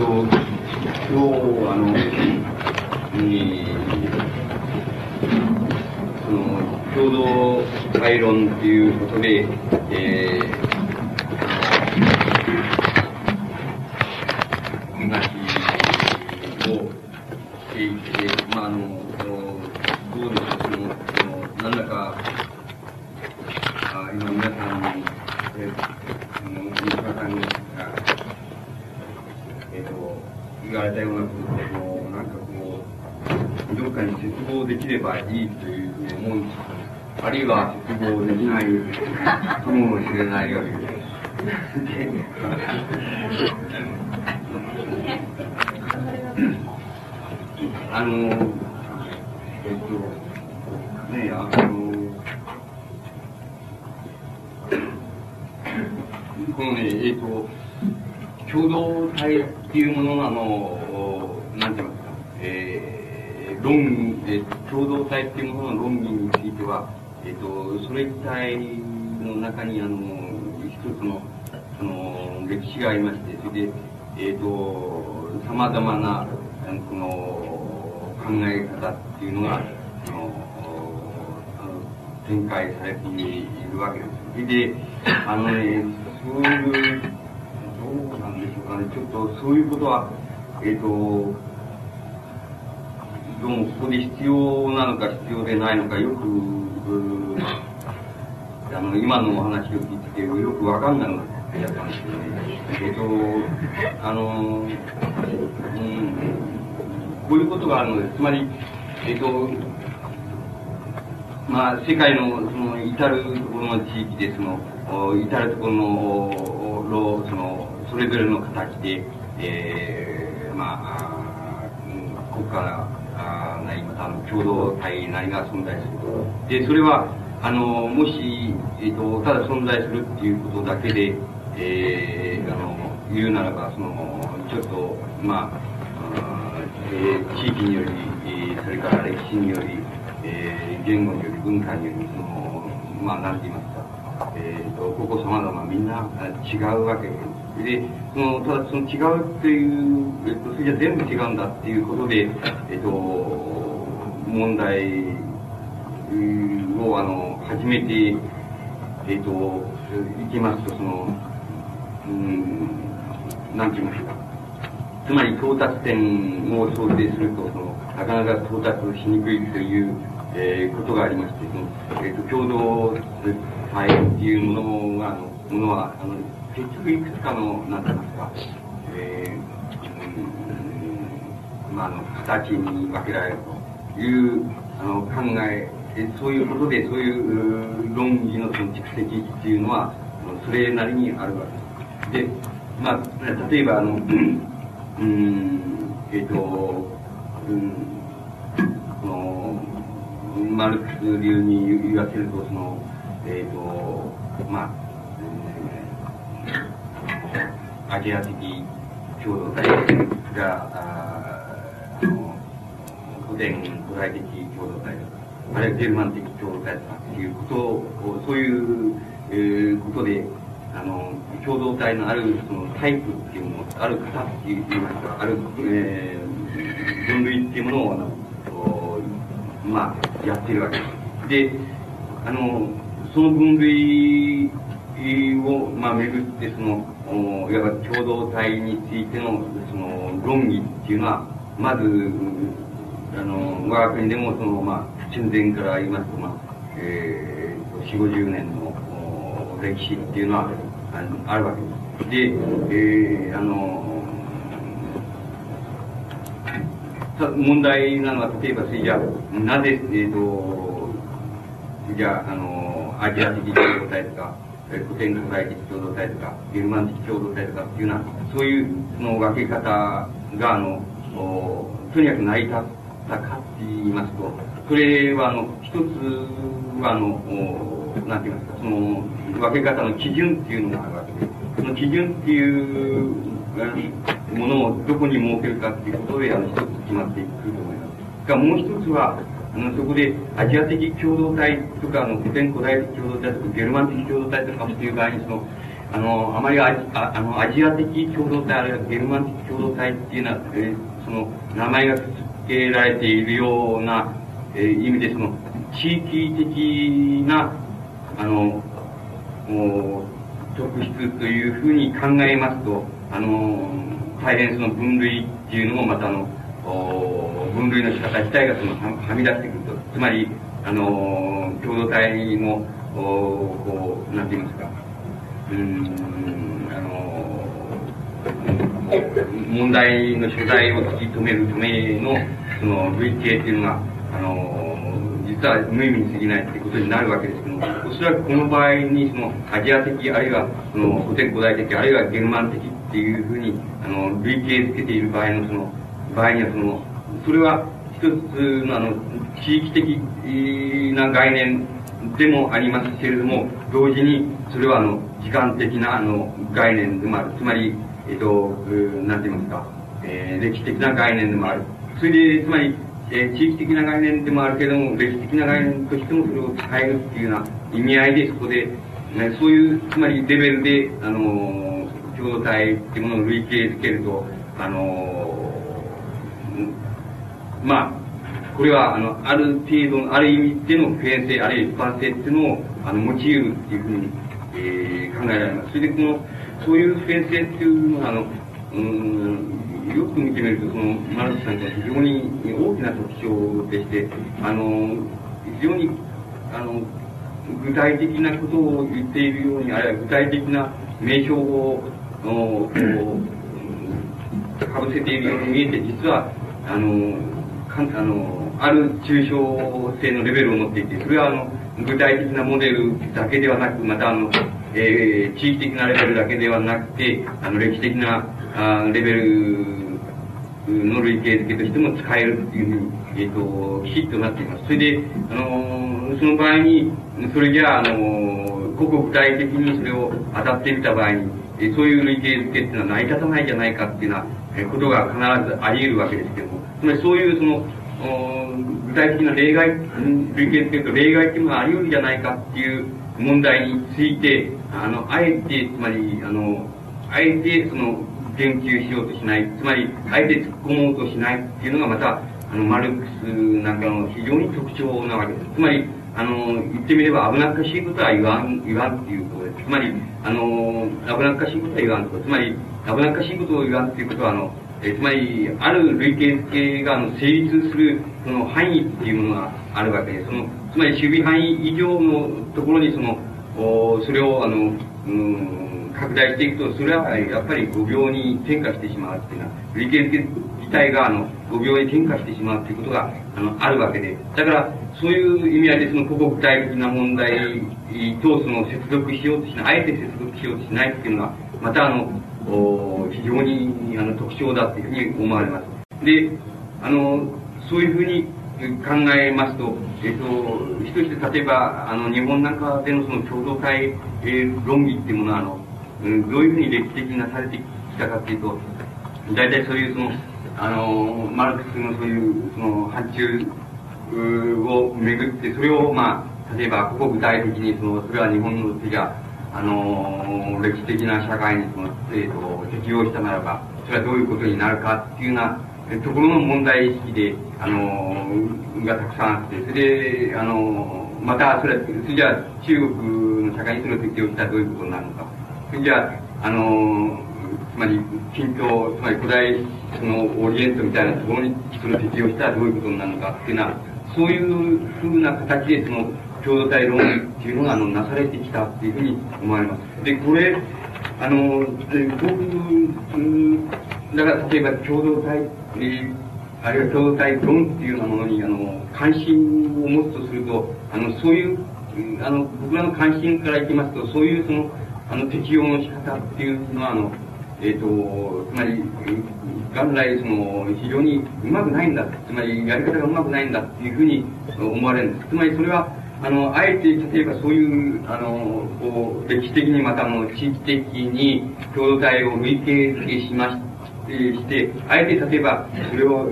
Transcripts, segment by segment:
と、今日、あの、えー、その、共同会論っていうことで、えー、のね、えっと、共同体っていうものの、あの、なんて言いますか、えー、論、え共同体っていうものの論議については、えっ、と、それ自体の中に、あの、一つの、その、歴史がありまして、それで、えっ、と、様々な、この、考え方っていうのが、あの、展開されているわけです。それで、あのね、そういう、どうなんでしょうかね、ちょっとそういうことは、えっ、と、どうもここで必要なのか必要でないのかよくあの、今のお話を聞いてよくわかんなくなってやったんですけどね。えっと、あの、うん、こういうことがあるので、つまり、えっと、まあ、世界の、その、至るところの地域で、その、至るところの、その、それぞれの形で、えー、まあ、国家なり、また、共同体なりが存在する。で、それは、あの、もし、え、ー、と、ただ存在するっていうことだけで、えー、あの、言うならば、その、ちょっと、まあ、えー、地域により、えー、それから歴史により、えー、言語により、文化により、その、まあ、なんて言いますか、えっ、ー、と、ここ様々みんな違うわけで。その、ただその違うっていう、えっと、それじゃ全部違うんだっていうことで、えっと、問題を、あの、始めて、えっと、いきますと、その、うん、なんて言いますか。つまり到達点を想定すると、その、なかなか到達しにくいという、えー、ことがありまして、その、えっと、共同体っていうものが、あの、ものは、あの、結局いくつかの、なんて言いますか、えー、まあ、あの、形に分けられるという、あの、考え、そういうことで、そういう論議のその蓄積っていうのは、それなりにあるわけです。で、まあ、例えば、あの、うん、えっ、ー、と、うん、その、マルクス流に言わせると、その、えっ、ー、と、まあ、アジア的共同体が、あの、古典古代的共同体とか、あるいはゲルマン的共同体とかっていうことを、そういう、えー、ことで、あの、共同体のあるそのタイプっていうもの、ある型っていうか、ある、えー、分類っていうものを、あの、まあ、やってるわけです。で、あの、その分類を、まあ、めぐって、その、いわば共同体についてのその論議っていうのはまずあの我が国でもその、まあ、戦前から言いますと、まあえー、4 5 0年の歴史っていうのはあのあるわけです。で、えー、あの問題なのは、例えば、それじゃなぜ、えっ、ー、と、じゃあ、あの、アジア的共同体とか、古典古代的共同体とか、ゲルマン的共同体とかっていうような、そういうの分け方が、あの、とにかく成り立ったかって言いますと、それは、あの、一つは、あの、なんて言いますか、その、分け方の基準っていうのがあるわけで、その基準っていうものをどこに設けるかっていうことで、あの、一つ決まっていくと思います。が、もう一つは、あの、そこでアジア的共同体とか、あの、古典古代的共同体とか、ゲルマン的共同体とかっていう場合に、その、あの、あまりアああのアジア的共同体、あるいはゲルマン的共同体っていうのは、えー、その、名前が付けられているような、えー、意味で、その、地域的な、あの、特質というふうに考えますと、あの、大変その分類っていうのもまたあの、分類の仕方自体がそのはみ出してくると。つまり、あの、共同体の、こう、なんて言いますか、うん、あの、問題の所在を突き止めるための、その、類型っていうのが、あの、実は無意味に過ぎないってことになるわけですけども、おそらくこの場合に、その、アジア的、あるいは、その、古典古代的、あるいはゲルマン的っていうふうに、あの、類型づけている場合の、その、場合には、その、それは、一つの、あの、地域的な概念でもありますけれども、同時に、それは、あの、時間的な、あの、概念でもある。つまり、えっと、なんて言いますか、えー、歴史的な概念でもある。それで、つまり、えー、地域的な概念でもあるけれども、歴史的な概念としてもそれを使えるっていうような意味合いで、そこで、ね、そういう、つまりレベルで、あのー、共同体っていうものを類型づけると、あの、まあ、これは、あの、ある程度の、ある意味での普遍性、あるいは一般性っていうのを、あの、用いるっていうふうに、えー、考えられます。それで、この、そういう普遍性っていうのは、あの、うん、よく見てみると、その、マルクさんが非常に大きな特徴でして、あの、非常に、あの、具体的なことを言っているように、あるいは具体的な名称を、かぶせているように見えて、実は、あの、あの、ある抽象性のレベルを持っていて、それはあの、具体的なモデルだけではなく、またあの、えー、地域的なレベルだけではなくて、あの、歴史的なあレベルの類型付けとしても使えるっていうふうに、えっ、ー、と、きちっとなっています。それで、あのその場合に、それじゃあ、あの個々具体的にそれを当たってみた場合に、えそういう類型付けっていうのは成り立たないじゃないかっていうような、ことが必ずあり得るわけですけども、つまりそういうその、具体的な例外、類型付けと例外っていうのがあり得るじゃないかっていう問題について、あの、あえて、つまり、あの、あえて、その、言及しようとしない、つまり、あえて突っ込もうとしないっていうのがまた、あの、マルクスなんかの非常に特徴なわけです。つまり、あの、言ってみれば危なっかしいことは言わん、言わんっていうことです。つまり、あの、危なっかしいことは言わんとか。つまり、危なっかしいことを言わんっていうことは、あの、えつまり、ある類型付けが、成立する、その範囲っていうものがあるわけで、その、つまり守備範囲以上のところに、その、おそれを、あの、うん、拡大していくと、それはやっぱり5秒に転化してしまうっていうのは、類型付け自体が、あの、5秒に転化してしまうっていうことが、あの、あるわけで、だから、そういう意味合いで、その、個々具体的な問題と、その、接続しようとしない、あえて接続しようとしないっていうのは、また、あの、非常にあの特徴だというふうに思われます。で、あの、そういうふうに考えますと、えっと、一つ例えば、あの、日本なんかでのその共同体、えー、論議っていうものは、あの、どういうふうに歴史的になされてきたかっていうと、大体そういうその、あの、マルクスのそういう、その、範疇をめぐって、それを、まあ、例えば、ここ具体的に、その、それは日本の手が、あの歴史的な社会にその、えーと、適応したならば、それはどういうことになるかっていうようなところの問題意識で、あのがたくさんあって、それで、あのまた、それ、それじゃあ中国の社会にそれを適応したらどういうことになるのか。それじゃあ、あのつまり、近東、つまり古代、その、オリエントみたいなところにそれを適応したらどういうことになるのかっていうのは、そういうふうな形で、その、共同体論っていうのが、あの、なされてきたっていうふうに思われます。で、これ、あの、で僕、だから例えば共同体、えあるいは共同体論っていうようなものに、あの、関心を持つとすると、あの、そういう、あの、僕らの関心からいきますと、そういうその、あの、適用の仕方っていうのは、あの、えっ、ー、と、つまり、元来、その、非常にうまくないんだ。つまり、やり方がうまくないんだっていうふうに思われるんです。つまり、それは、あの、あえて、例えばそういう、あの、こう、歴史的にまた、あの、地域的に共同体を類型付けしましして、あえて例えば、それを、あ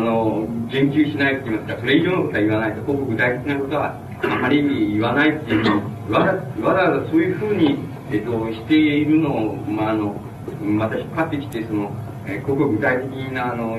の、言及しないと言いますか、それ以上のことは言わないと、具体的なことはあまり言わないっていうわざわざそういうふうに、えっ、と、しているのを、まあ、あの、また引っ張ってきて、その、えー、具体的な、あの、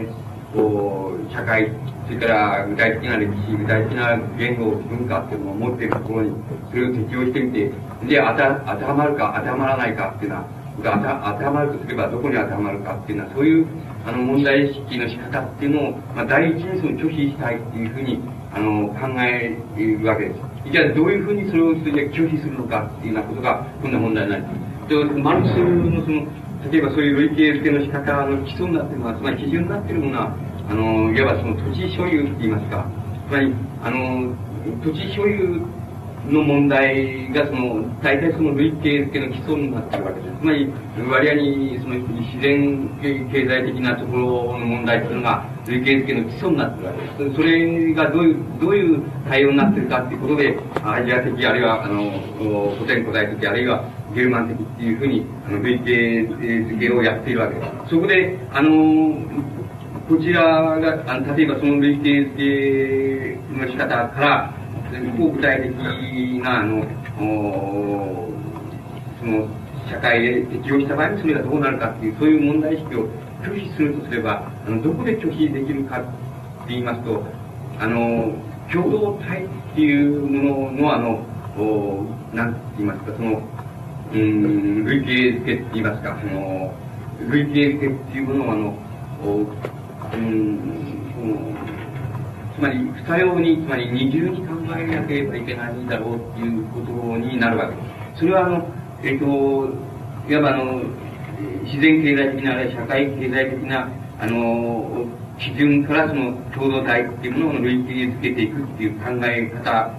こう、社会、それから具体的な歴史、具体的な言語、文化っていうのを持っているところに、それを適用してみて、で、当た、当てはまるか、当てはまらないかっていうのは、が当てはまるとすればどこに当てはまるかっていうのは、そういう、あの、問題意識の仕方っていうのを、まあ、第一にその拒否したいっていうふうに、あの、考えるわけです。じゃあ、どういうふうにそれをそれで拒否するのかっていうようなことが、今度は問題になります。で、マルクスのその、例えばそういう類型付けの仕方の基礎になっているのは、つまり基準になっているものは、あの、いわばその土地所有って言いますか、つまり、あの、土地所有の問題がその、大体その類型付けの基礎になっているわけです。つまり、割合にその自然経済的なところの問題っていうのが、類型付けの基礎になっているわけです。それがどういう、どういう対応になっているかっていうことで、アジア的、あるいは、あの、古典古代的、あるいは、ゲルマン的っていうふうに、あの、類型付けをやっているわけです。そこで、あの、こちらが、あの例えばその類型付けの仕方から、こう具体的な、あの、その、社会で適用した場合にそれがどうなるかっていう、そういう問題意識を拒否するとすれば、あの、どこで拒否できるかって言いますと、あの、共同体っていうものの、あの、おなんて言いますか、その、うん、類型付けって言いますか、その、類型付けっていうものを、あの、うん、つまり、二様に、つまり二重に考えなければいけないん。だろうっていうことになるわけです。それは、あの、えっ、と、いわばあの、自然経済的な、社会経済的な、あの、基準からその共同体っていうものを類型付けていくっていう考え方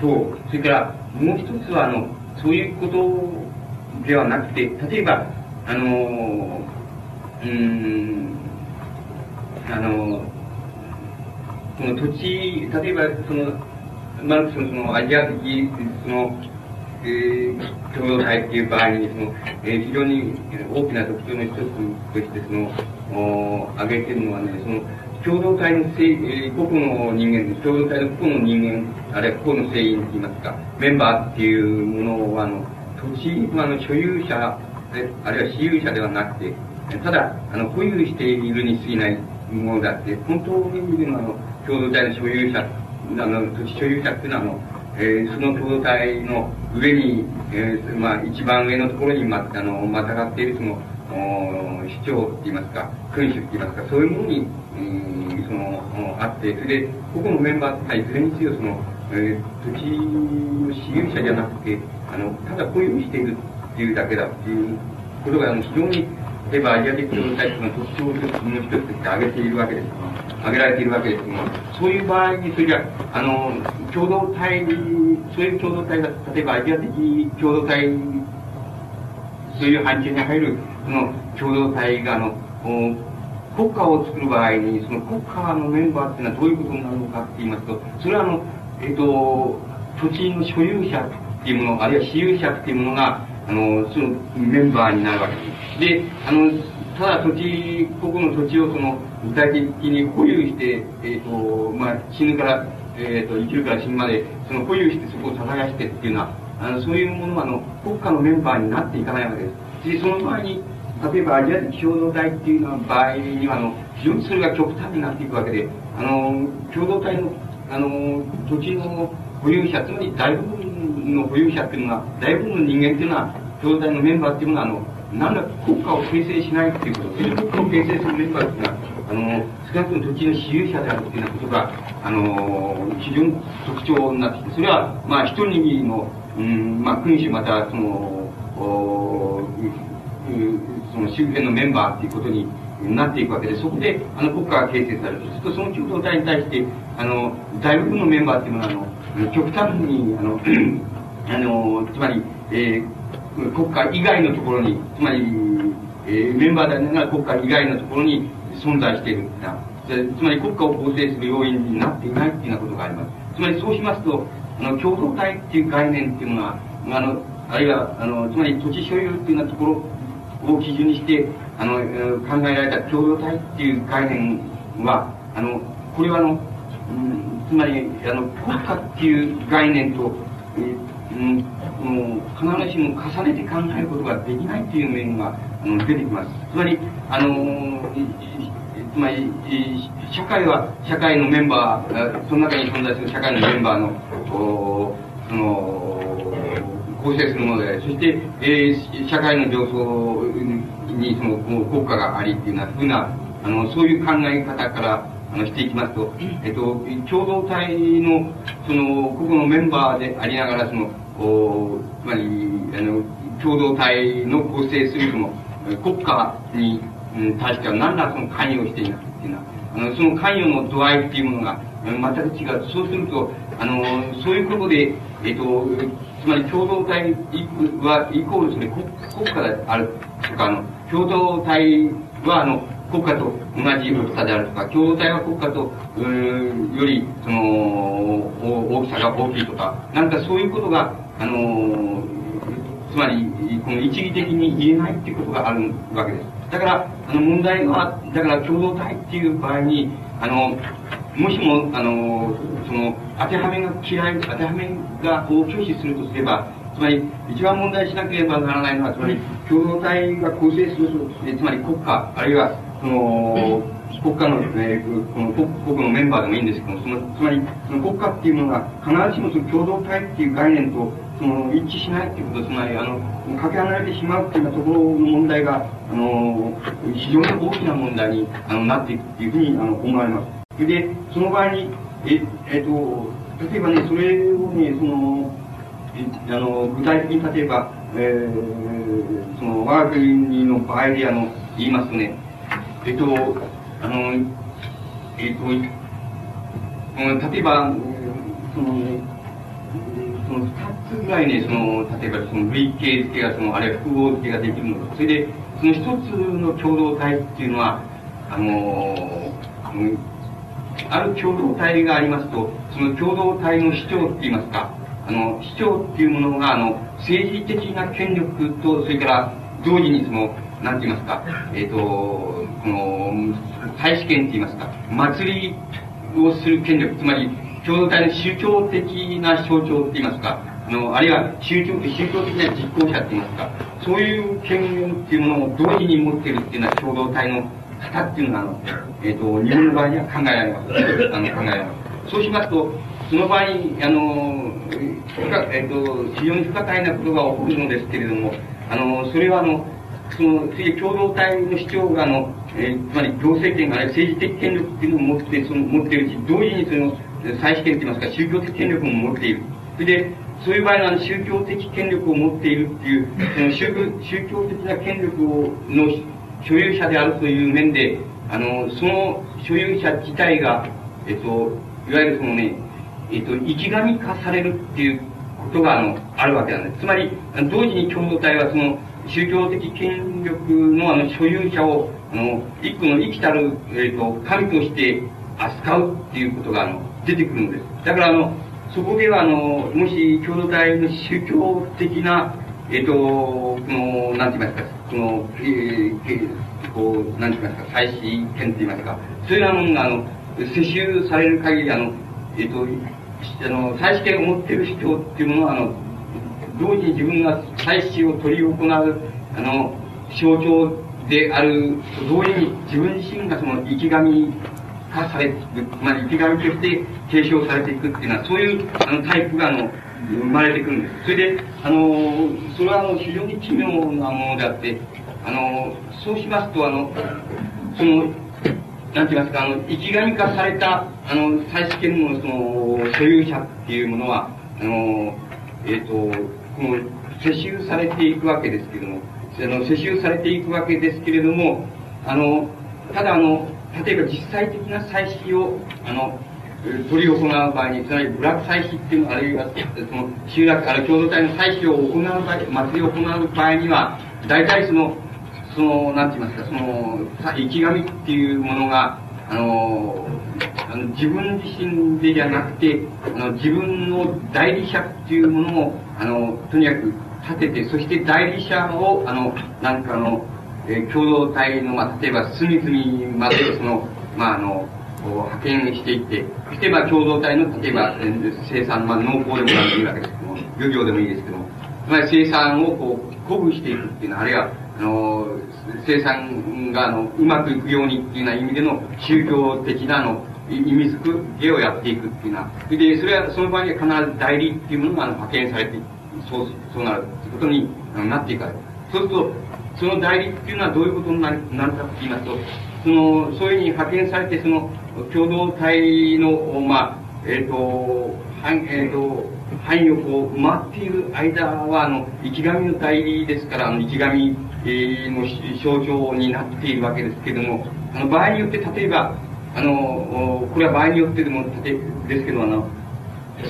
と、それからもう一つは、あの、そういうことではなくて、例えば、あの、うん、あの、その土地、例えば、その、マルクスのそのアジア的、その、えー、共同体っていう場合に、その、えー、非常に大きな特徴の一つとして、その、お挙げてるのはね、その、共同体のせい、えー、個々の人間、共同体の個々の人間、あるいは個々の成員といいますか、メンバーっていうものは、あの、土地のあの所有者で、あるいは私有者ではなくて、ただ、あの、保有しているに過ぎないものだって、本当に見るの、あの、共同体の所有者、あの、土地所有者っていうのは、あの、えー、その共同体の上に、えー、まあ、一番上のところにま、あの、またがっているその、市長って言いますか、君主って言いますか、そういうものに、えー、その、あって、それで、個々のメンバーっていずれにせよ、その、えー、土地の私有者じゃなくて、あの、ただ保有しているっていうだけだっていうことが、あの、非常に、例えばアジア的共同体の特徴の一つとして挙げているわけです。挙げられているわけですが、そういう場合に、それじゃあの、共同体、そういう共同体が、例えばアジア的共同体、そういう範疇に入る、その共同体が、あの、国家を作る場合に、その国家のメンバーっていうのはどういうことになるのかって言いますと、それはあの、えっ、ー、と、土地の所有者っていうもの、あるいは私有者っていうものが、あの、そのメンバーになるわけです。で、あの、ただ土地、ここの土地をその、具体的に保有して、えっ、ー、と、まあ、死ぬから、えっ、ー、と、生きるから死ぬまで、その保有してそこを耕してっていうのは、あの、そういうものは、あの、国家のメンバーになっていかないわけです。で、その場合に、例えばアジア的共同体っていうのは場合には、あの、非常にそれが極端になっていくわけで、あの、共同体の、あの、土地の保有者、つまり大部分の保有者っていうのは、大部分の人間っていうのは、共同体のメンバーっていうのは、あの、何ら国家を形成しないっていうこと、国家を形成するメンバーっていうのは、あの、少なくとも土地の私有者であるっていうようなことが、あの、非常に特徴になってきて、それは、まあ、一人の、うん、まあ、君主また、その、おその周辺のメンバーっていうことになっていくわけで、そこで、あの、国家が形成される。そうすると、その共同体に対して、あの、大部分のメンバーっていうのは、あの、極端に、あの、あの、つまり、えー、国家以外のところに、つまり、えー、メンバーでありながら国家以外のところに存在しているな。つまり国家を構成する要因になっていないっていうようなことがあります。つまりそうしますと、あの、共同体っていう概念っていうのは、あの、あるいは、あの、つまり土地所有っていうようなところを基準にして、あの、考えられた共同体っていう概念は、あの、これはあの、うん、つまり、あの、国家っていう概念と、えうん、もう必ずしも重ねて考えることができないっていう面が、うん、出てきます。つまり、あのつまり、社会は、社会のメンバー、その中に存在する社会のメンバーの、その、構成するもので、そして、えー、社会の上層にその国家がありっていうようなふうな、あの、そういう考え方から、あの、していきますと、えっと、共同体の、その、個々のメンバーでありながら、その、おつまり、あの、共同体の構成するその、国家に、うん、対しては何らその関与していないっていうのは、あの、その関与の度合いっていうものが、全く違う。そうすると、あの、そういうことで、えっと、つまり共同体は、イコールそれ国国家であるとか、あの、共同体は、あの、国家と同じ大きさであるとか、共同体は国家と、より、その、大きさが大きいとか、なんかそういうことが、あの、つまり、この一義的に言えないっていうことがあるわけです。だから、あの、問題は、だから共同体っていう場合に、あの、もしも、あの、その、当てはめが嫌い、当てはめがを拒否するとすれば、つまり、一番問題しなければならないのは、つまり、共同体が構成する、つまり国家、あるいは、その、国家の、ね、この国国のメンバーでもいいんですけども、その、つまり、その国家っていうものが、必ずしもその共同体っていう概念と、その、一致しないっていうこと、つまり、あの、かけ離れてしまうっていうようなところの問題が、あの、非常に大きな問題にあのなっていくっていうふうにあの思われます。それで、その場合に、え、えっと、例えばね、それをね、その、あの、具体的に例えば、えー、その、我が国の場合であの、言いますとね、えっと、あの、えっと、例えば、その、その二つぐらいね、その、例えばその類型付けが、その、あれ複合付けができるのと、それで、その一つの共同体っていうのは、あの、ある共同体がありますと、その共同体の主張って言いますか、あの、主張っていうものが、あの、政治的な権力と、それから同時にその、なんて言いますか、えっ、ー、と、この、大使権って言いますか、祭りをする権力、つまり、共同体の宗教的な象徴って言いますか、あの、あるいは宗教宗教的な実行者って言いますか、そういう権限っていうものを同時に持っているっていうのは共同体の方っていうのが、あの、えっ、ー、と、日本の場合には考えられます。あの、考えられます。そうしますと、その場合、あの、えっ、ー、と、非常に不可解なことが起こるのですけれども、あの、それはあの、その、共同体の主張が、あの、えー、つまり行政権、ある政治的権力っていうのを持って、その、持っているし、同時にその、再試験といいますか、宗教的権力も持っている。それで、そういう場合は、宗教的権力を持っているっていう、その宗宗教的な権力をの所有者であるという面で、あの、その所有者自体が、えっと、いわゆるそのね、えっと、生き神化されるっていうことが、あの、あるわけなんです。つまり、同時に共同体はその、宗教的権力のあの所有者を、あの、一個の生きたる、えっと、神として扱うっていうことが、あの、出てくるんです。だから、あの、そこでは、あの、もし共同体の宗教的な、えっ、と、この、なんて言いますか、この、えー、こう、なんて言いますか、祭祀権って言いますか、そういうものが、あの、世襲される限り、あの、えっ、と、あの、祭祀権を持っている人っていうものは、あの、同時に自分が祭祀を取り行う、あの、象徴であると同時に自分自身がその生き神化されていく、まあ、生き神として継承されていくっていうのは、そういうあのタイプがあの生まれてくるんです。それで、あの、それはあの非常に奇妙なものであって、あの、そうしますと、あの、その、なんて言いますか、あの、生き神化された、あの、再試験のその、所有者っていうものは、あの、えっ、ー、と、この、世襲されていくわけですけれども、あの、世襲されていくわけですけれども、あの、ただあの、例えば実際的な祭祀を、あの、取り行う場合に、つまり部落祭祀っていうのあるいは、その、集落から共同体の祭祀を行う場合、祭りを行う場合には、大体その、その、なんて言いますか、その、生き神っていうものが、あの、あの自分自身でじゃなくて、あの、自分の代理者っていうものを、あの、とにかく立てて、そして代理者を、あの、なんかあの、えー、共同体の、まあ、例えば隅々まで、その、まあ、あの、派遣していって、そしてまあ共同体の、例えば、生産、まあ農耕でもいいわけですけども、漁業でもいいですけども、つまり生産をこう、鼓舞していくっていうのは、あるいは、あの、生産が、あの、うまくいくようにっていうような意味での宗教的な、あの、意味づけをやっていくっていうのは、で、それは、その場合には必ず代理っていうものが、派遣されて、そう、そうなるってことになっていかない。そうすると、その代理っていうのはどういうことになるなるかって言いますと、その、そういうふうに派遣されて、その、共同体の、まあ、えっ、ー、と、はん、えっ、ー、と、範囲をこう、回っている間は、あの、生き神の代理ですから、あの、生き神、えー、の象徴になっているわけですけれども、あの、場合によって、例えば、あの、これは場合によってでも、ですけど、あの、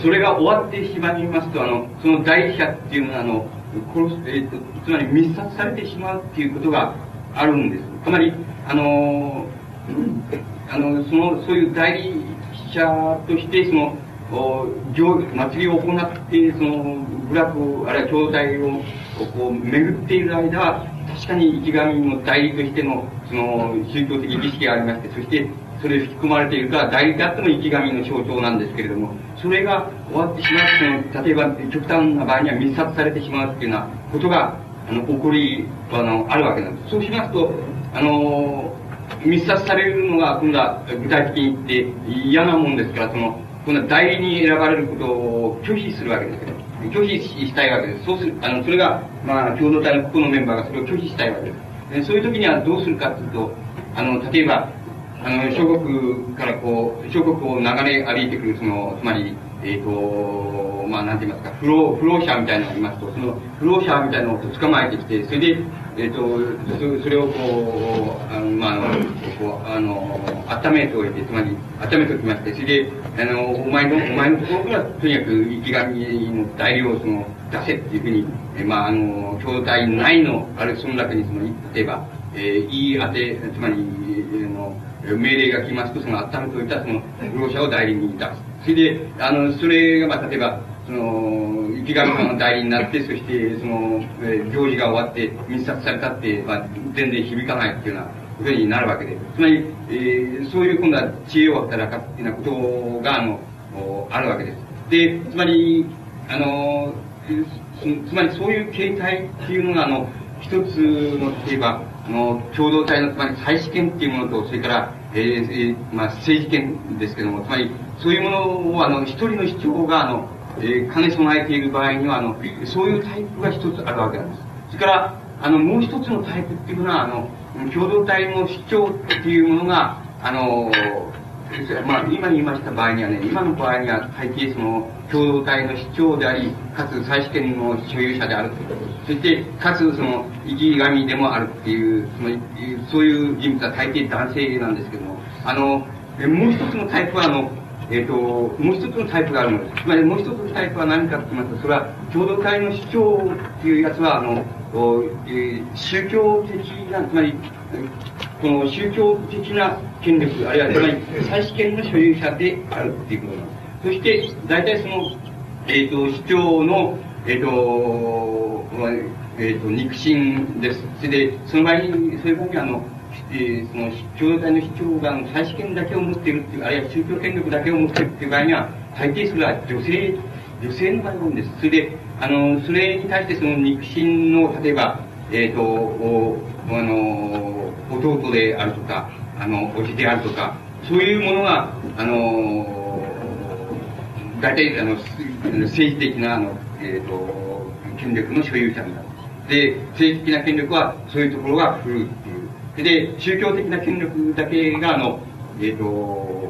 それが終わってしまいますと、あの、その代理者っていうのは、あの、殺す、えー、つまり密殺されてしまうっていうことがあるんです。つまり、あの、あの、その、そういう代理者として、その、お行祭りを行って、その、部落、あるいは教材を、こう、巡っている間は、確かに生き神の代理としての、その、宗教的儀式がありまして、そして、それに吹き込まれているから、代理であっても生き神の象徴なんですけれども、それが終わってしまうと、例えば極端な場合には密殺されてしまうっていうようなことが、あの、起こり、あの、あるわけなんです。そうしますと、あの、密殺されるのが今度は具体的に言って嫌なもんですから、その、今度は代理に選ばれることを拒否するわけですけど、拒否したいわけです。そうする、あの、それが、まあ、共同体の個々のメンバーがそれを拒否したいわけです。そういう時にはどうするかというと、あの、例えば、あの、諸国からこう、諸国を流れ歩いてくる、その、つまり、えっ、ー、と、まあ、なんて言いますか、不老、不老者みたいなのがいますと、その、不老者みたいなのを捕まえてきて、それで、えっ、ー、と、それをこう、あの、まあ、こう、あの、温めておいて、つまり、温めておきまして、それで、あの、お前の、お前のところから、とにかく、生き神の代理を、その、出せっていうふうに、えまあ、あの、兄弟内の、あるいはその中に、その、例えば、えー、言い当て、つまり、え、の、命令が来ますと、その温めておいたその、不老者を代理に出す。それで、あの、それが、まあ、例えば、その、生神様の代理になって、そして、その、えー、行事が終わって、密殺されたって、まあ、全然響かないっていうようなことになるわけで。つまり、えー、そういう今度は知恵を働かっていうようなことが、あの、あるわけです。で、つまり、あの、つまりそういう形態っていうのが、あの、一つの、例えば、あの、共同体の、つまり、再試験っていうものと、それから、えー、えー、まあ、政治権ですけども、つまり、そういうものを、あの、一人の主張が、あの、えー、兼ね備えている場合には、あの、そういうタイプが一つあるわけなんです。それから、あの、もう一つのタイプっていうのは、あの、共同体の主張っていうものが、あの、まあ、今言いました場合にはね、今の場合には大抵その、共同体の主張であり、かつ再試験の所有者であるそして、かつその、生き神でもあるっていう、その、そういう人物は大抵男性なんですけども、あの、もう一つのタイプは、あの、えっ、ー、と、もう一つのタイプがあるのです。つまりもう一つのタイプは何かと言いますと、それは共同体の主張っていうやつは、あの、え、宗教的な、つまり、この宗教的な権力、あるいは、つまり、再試験の所有者であるっていうことなんです。そして、大体その、えっ、ー、と、主張の、えっ、ー、と、えっ、ー、と、肉親です。それで、その場合に、そういう場合にあの、えー、その、共同体の主張が、再試験だけを持っているっていう、あるいは宗教権力だけを持っているっていう場合には、大抵それは女性、女性の場合なんです。それで、あの、それに対してその肉親の、例えば、えっ、ー、と、お、あの、弟であるとか、あの、おじであるとか、そういうものが、あの、大体、あの、政治的な、あの、えっ、ー、と、権力の所有者になる。で、政治的な権力は、そういうところが古いっていう。で、宗教的な権力だけが、あの、えっ、ー、と、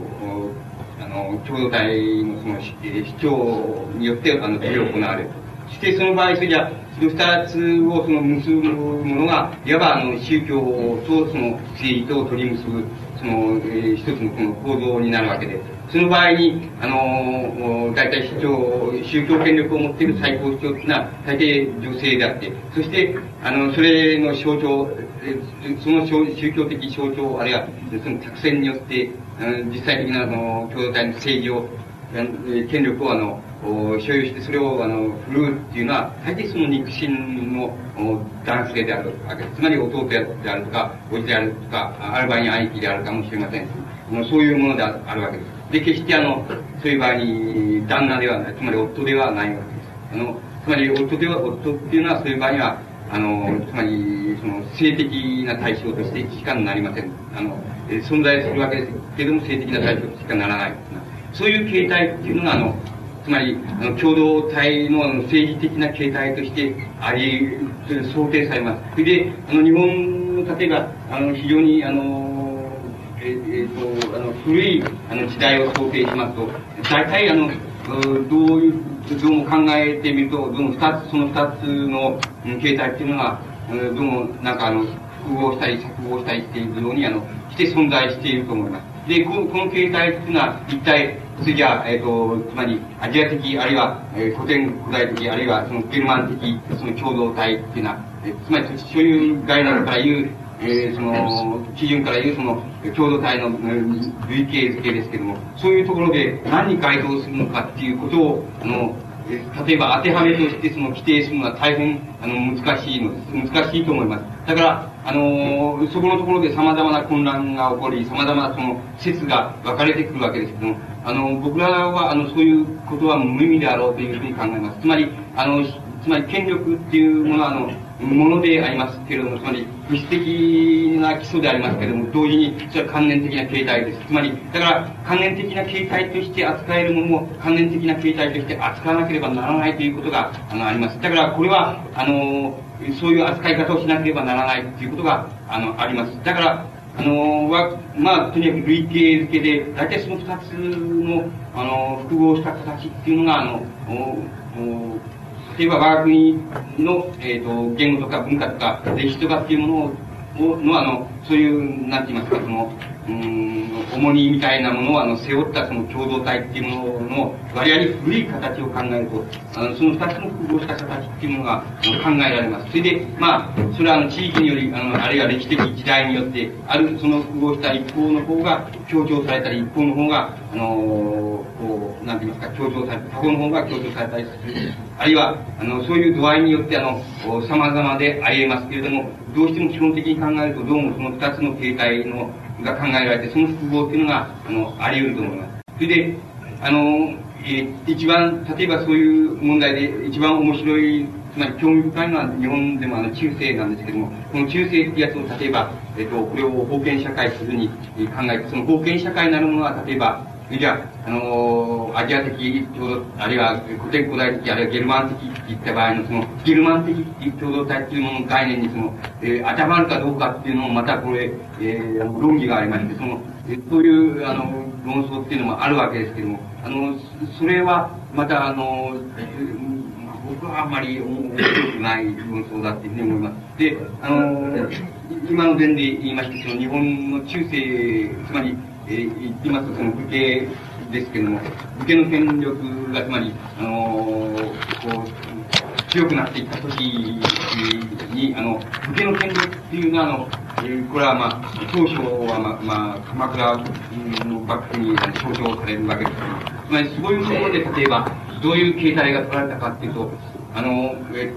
あの、共同体のその主張によって、あの、執り行われる。そしてその場合、それじゃ、その二つをその結ぶものが、いわばあの宗教とその政治と取り結ぶ、その、えー、一つのこの構造になるわけで、その場合に、あの、大体主張、宗教権力を持っている最高主張というのは、大抵女性であって、そして、あの、それの象徴、その宗教的象徴、あるいは、その作戦によって、実際的な、あの、共同体の政治を、権力を、あの、所有してそれをあの振るうっていうのは大抵その肉親の男性であるわけですつまり弟であるとかおじであるとかある場合に兄貴であるかもしれませんそういうものであるわけですで、決してあの、そういう場合に、旦那ではない、つまり夫ではないわけです。あの、つまり夫では、夫っていうのはそういう場合には、あの、つまり、その、性的な対象としてしかなりません。あの、存在するわけですけれども、性的な対象としかならない。そういう形態っていうのが、あの、つまり、あの、共同体の政治的な形態としてあり、想定されます。それで、あの、日本の、例えば、あの、非常に、あの、えっ、えー、と、あの、古い、あの、時代を想定しますと、大体、あの、どういう、どうも考えてみると、どうも二つ、その二つの形態っていうのが、どうも、なんかあの、複合したり、錯合したりしているように、あの、して存在していると思います。で、この、この形態っていうのは、一体、次は、えっ、ー、と、つまり、アジア的、あるいは、えー、古典古代的、あるいは、その、ゲルマン的、その共同体っていうのは、えー、つまり、そういう概念から言う、えー、その、基準から言う、その、共同体の、類型付けですけども、そういうところで何に該当するのかっていうことを、あの、例えば当てはめとしてその規定するのは大変あの難しいのです。難しいと思います。だから、あのそこのところで様々な混乱が起こり、様々なその説が分かれてくるわけですけども、あの、僕らはあのそういうことは無意味であろうというふうに考えます。つまり、あの、つまり権力っていうものは、あの、ものでありますけれども、つまり、物質的な基礎でありますけれども、同時に、それは関連的な形態です。つまり、だから、関連的な形態として扱えるものも、関連的な形態として扱わなければならないということが、あの、あります。だから、これは、あの、そういう扱い方をしなければならないということが、あの、あります。だから、あのは、まあ、とにかく類型付けで、大体その二つの、あの、複合した形っていうのが、あの、おお例えば我が国の、えっ、ー、と、言語とか文化とか歴史とかっていうものを、の、あの、そういう、なんて言いますか、その、うん、重荷みたいなものをあの背負ったその共同体っていうものの割合に古い形を考えると、あのその二つの複合した形っていうものが考えられます。それで、まあ、それはあの地域により、あの、あるいは歴史的時代によって、あるその複合した一方の方が強調されたり、一方の方が、あのこう、なんて言いますか、強調された、他方の方が強調されたりする。あるいは、あの、そういう度合いによって、あの、様々であり得ますけれども、どうしても基本的に考えると、どうもその二つの形態のが考えられて、その複合っていうのが、あの、あり得ると思います。それで、あの、え、一番、例えばそういう問題で一番面白い、つまり興味深いのは日本でもあの中世なんですけども、この中世ってやつを例えば、えっ、と、これを封建社会するに考えて、その封建社会なるものは例えば、じゃあ、あのー、アジア的共同、あるいは古典古代的、あるいはゲルマン的って言った場合の、その、ゲルマン的共同体っていうものの概念に、その、えー、当てはまるかどうかっていうのも、またこれ、えー、論議がありまして、その、えー、そういう、あの、論争っていうのもあるわけですけども、あの、それは、また、あの、えー僕はあんまり面白くない論争だっていうふうに思います。で、あの、今の前で言いましたその日本の中世、つまり、えー、言ってますと、その武家ですけども、武家の権力が、つまり、あの、こう、強くなっていった時に、あの、武家の権力っていうのは、あの、これはまあ、当初はまあ、まあ、鎌倉の幕府に象徴されるわけですけど、つまりそういうところで、例えば、どういう形態が取られたかっていうと、あの、え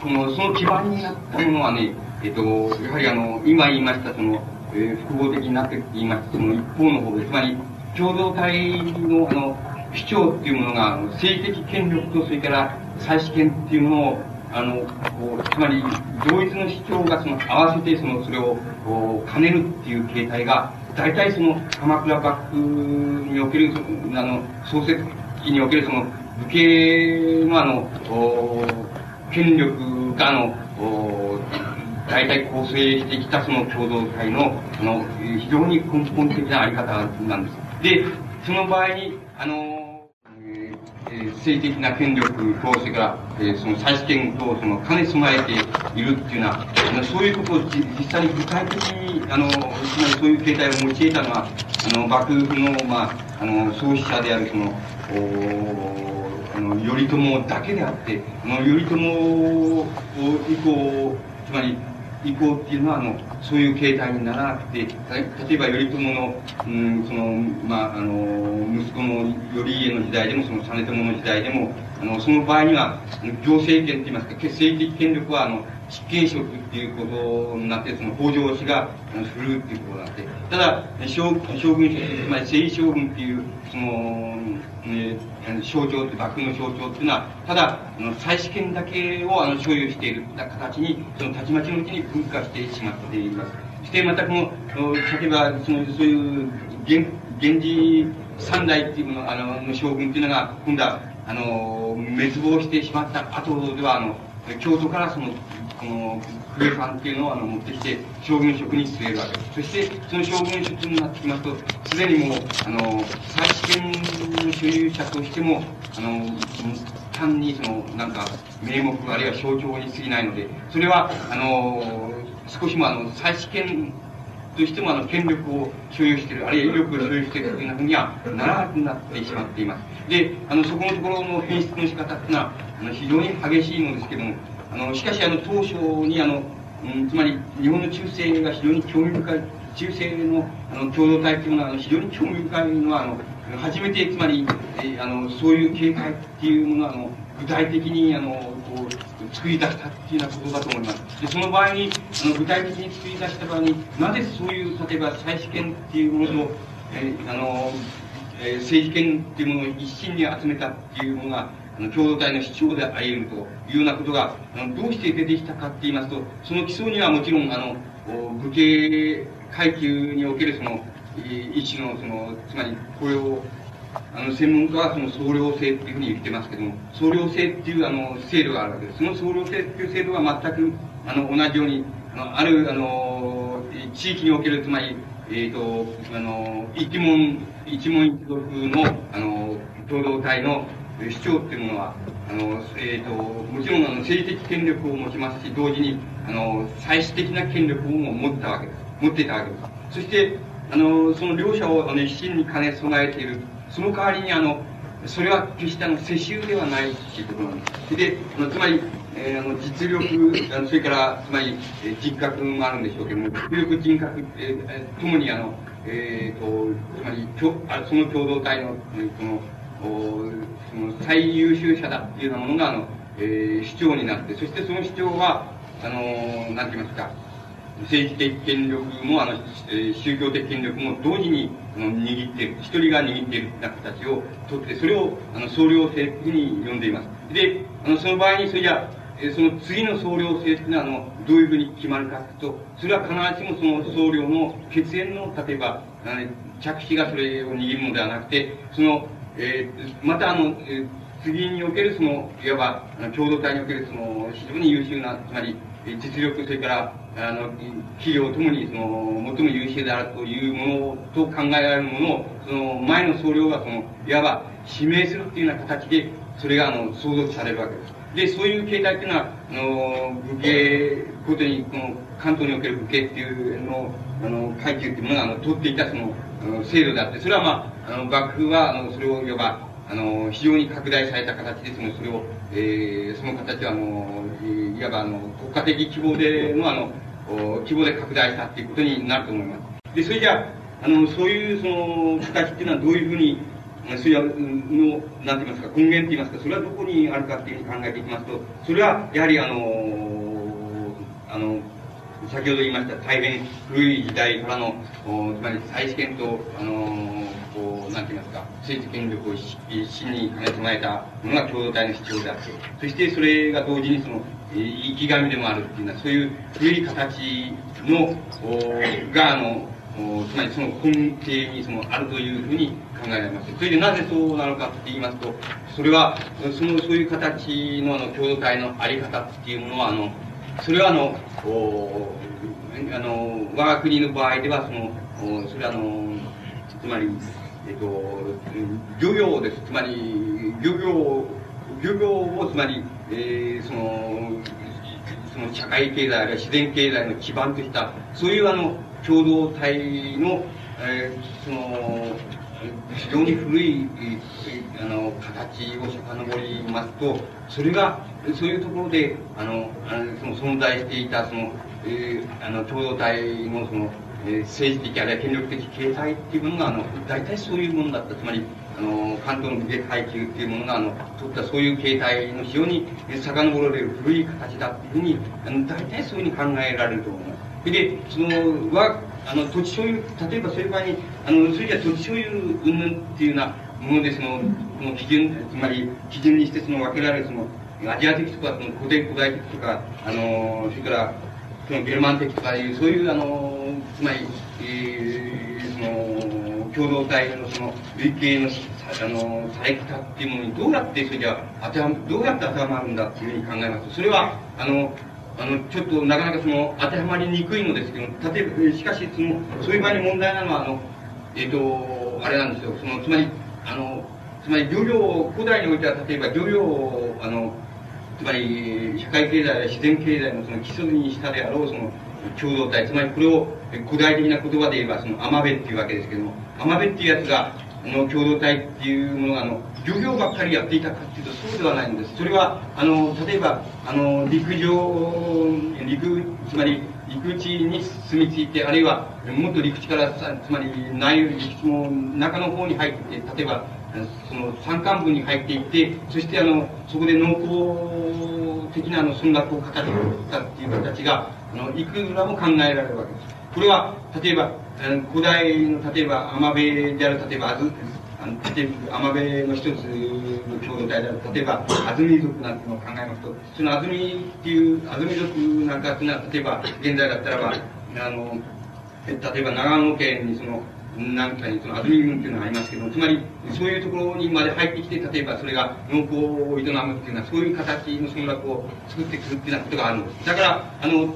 この、その基盤になったものはね、えっと、やはりあの、今言いました、その、えー、複合的になって言いますその一方の方で、つまり、共同体の、あの、主張っていうものが、政治的権力と、それから再試験っていうものを、あの、こう、つまり、同一の主張が、その、合わせて、その、それを、こう、兼ねるっていう形態が、大体その、鎌倉幕府における、あの、創設期における、その、武家の、あの、権力が、あの、大体構成してきたその共同体の、あの、非常に根本的なあり方なんです。で、その場合に、あの、えー、政的な権力と、それから、えー、その再試験と、その兼ね備えているっていうのは、あのそういうことを実際に具体的に、あの、つまりそういう形態を用いたのは、あの、幕府の、まあ、あの、創始者であるその、おあの、頼朝だけであって、あの、頼朝以降、つまり、以降っていうのは、あの、そういう形態にならなくて、例えば頼朝の、うん、その、まあ、あの、息子の頼家の時代でも、その実朝の時代でも、あの、その場合には、行政権って言いますか、決定的権力は、あの、執権職っていうことになって、その北条氏が振るっていうことになって、ただ、将将軍つまり征夷将軍っていう、その、ね、象徴って、幕府の象徴っていうのは、ただ、あの再試験だけをあの所有している形に、そのたちまちのうちに分化してしまっています。そしてまたこの、例えば、その、そういう、源、源氏三代っていうもの、あの、将軍っていうのが、今度は、あの、滅亡してしまった後では、あの、京都からその、この、クさんっていうのをあの持ってきて、将軍職に据えるわけです。そして、その将軍職になってきますと、すでにもう、あの、再試験の所有者としても、あの、単にその、なんか、名目あるいは象徴に過ぎないので、それは、あの、少しもあの、再試験としてもあの、権力を所有している、あるいは威力を所有しているというふうにはならなくなってしまっています。で、あの、そこのところの変質の仕方っていうのは、あの、非常に激しいのですけども、あの、しかしあの、当初にあの、うん、つまり、日本の中世が非常に興味深い、中世のあの共同体というのはあの非常に興味深いのはあの初めてつまり、えあのそういう形態っていうものはあの具体的にあのこう作り出したっていうようなことだと思います。でその場合にあの具体的に作り出した場合になぜそういう例えば再試験っていうものと、えー、あの、えー、政治権っていうものを一心に集めたっていうものが共同体の主張であり得るというようなことがあのどうして出てきたかって言いますとその基礎にはもちろんあの武家階級におけるその一種のそのつまりこれをあの、専門家はその総量制っていうふうに言ってますけども、総量制っていうあの、制度があるわけです。その総量制っていう制度は全く、あの、同じように、あの、ある、あの、地域における、つまり、えっ、ー、と、あの、一門、一門一族の、あの、共同体の主張っていうものは、あの、えっ、ー、と、もちろん、あの、政治的権力を持ちますし、同時に、あの、最終的な権力も持ったわけです。持っていたわけです。そして、あの、その両者を、あの、一心に兼ね備えているその代わりにあの、それは決してあの、世襲ではないっていうことなんです。で、あのつまり、えー、あの実力、あのそれから、つまり、えー、人格もあるんでしょうけども、実力、人格、えー、ともにあの、えー、と、つまり、きょあその共同体の、え、この、その最優秀者だっていうようなものが、あの、えー、主張になって、そしてその主張は、あの、なんて言いますか、政治的権力も、あの、宗教的権力も同時にあの握っている、一人が握っているような形をとって、それを、あの、総領制というふうに呼んでいます。で、あの、その場合に、それじゃその次の総領制というのは、あの、どういうふうに決まるかというと、それは必ずしもその総領の血縁の、例えば、あの着地がそれを握るのではなくて、その、えー、またあの、えー、次におけるその、いわば、共同体におけるその、非常に優秀な、つまり、実力、それから、あの、企業ともに、その、最も優秀であるというものと考えられるものを、その、前の総領が、その、いわば、指名するっていうような形で、それが、あの、相続されるわけです。で、そういう形態っていうのは、あの、武家ごとに、この、関東における武家っていうの、あの、階級っていうものが、あの、取っていた、その、の制度であって、それはまあ、あの、幕府は、あの、それをいわば、あの、非常に拡大された形で、その、それを、えー、その形は、あの、いわば、あの、国家的規模での、あの、規模で拡大したっていうことになると思います。で、それじゃあ、あの、そういう、その、形っていうのはどういうふうに、そういうの、なんて言いますか、根源って言いますか、それはどこにあるかっていうふうに考えていきますと、それは、やはり、あの、あの、先ほど言いました大変古い時代からの、つまり再試験と、あのこう、なんて言いますか、政治権力を一心に兼ね備えたものが共同体の主張であって、そしてそれが同時にその、生き神でもあるっていうのは、そういう古い形の、おが、あの、つまりその根底にそのあるというふうに考えられます。それでなぜそうなのかって言いますと、それは、その、そういう形のあの共同体のあり方っていうものは、あの、それはあの、おあの、我が国の場合では、その、おそれはあの、つまり、えっと、漁業です。つまり、漁業、漁業を、つまり、えー、その、その社会経済あるいは自然経済の基盤とした、そういうあの、共同体の、えー、その、非常に古い、あの、形を遡りますと、それが、そういうところで、あの、あのその存在していた、その、えー、あの、共同体のその、えー、政治的あるいは権力的経済っていうものが、あの、大体そういうものだった。つまり、あの、関東の武階級っていうものが、あの、取ったそういう形態の非常に遡られる古い形だっていうふうに、あの、大体そういうふうに考えられると思います。で、その、は、あの、土地所有、例えばそういう場合に、あの、それじゃ土地所有云々っていうようなもので、その、この基準、つまり、基準にしてその分けられる、その、アジア的とか、その古典古代的とか、あの、それから、そのゲルマン的とかいう、そういう、あの、つまり、えー、その、共同体のその、類型の、あの、され方っていうものにどうやって、それじゃ当てはどうやって当てはまるんだっていうふうに考えますと、それは、あの、あの、ちょっとなかなかその、当てはまりにくいのですけど、例えば、しかし、その、そういう場合に問題なのは、あの、えっ、ー、と、あれなんですよ、その、つまり、あの、つまり漁業、古代においては、例えば漁業、あの、つまり、社会経済や自然経済のその基礎にしたであろう、その、共同体、つまりこれを古代的な言葉で言えば、その、アマベっていうわけですけども、アマベっていうやつが、あの、共同体っていうものが、あの、漁業ばっかりやっていたかっていうと、そうではないんです。それは、あの、例えば、あの、陸上、陸、つまり、陸地に住み着いて、あるいは、もっと陸地から、つまり、内陸地も中の方に入って、例えば、その山間部に入っていって、そしてあの、そこで農耕的なあの村落を形作ったっていう形が、あの、いくらも考えられるわけです。これは、例えば、古代の、例えば、浜辺である、例えば、あず、あの、例えば、浜辺の一つの共同体である、例えば、安住族なんていうのを考えますと、その安住っていう、安住族なんかっていうのは、例えば、現在だったらば、あの、例えば長野県にその、なんかにその安住軍っていうのがありますけどつまりそういうところにまで入ってきて例えばそれが農耕を営むっていうのはそういう形の村落を作ってくるっていうようなことがあるんです。だからあの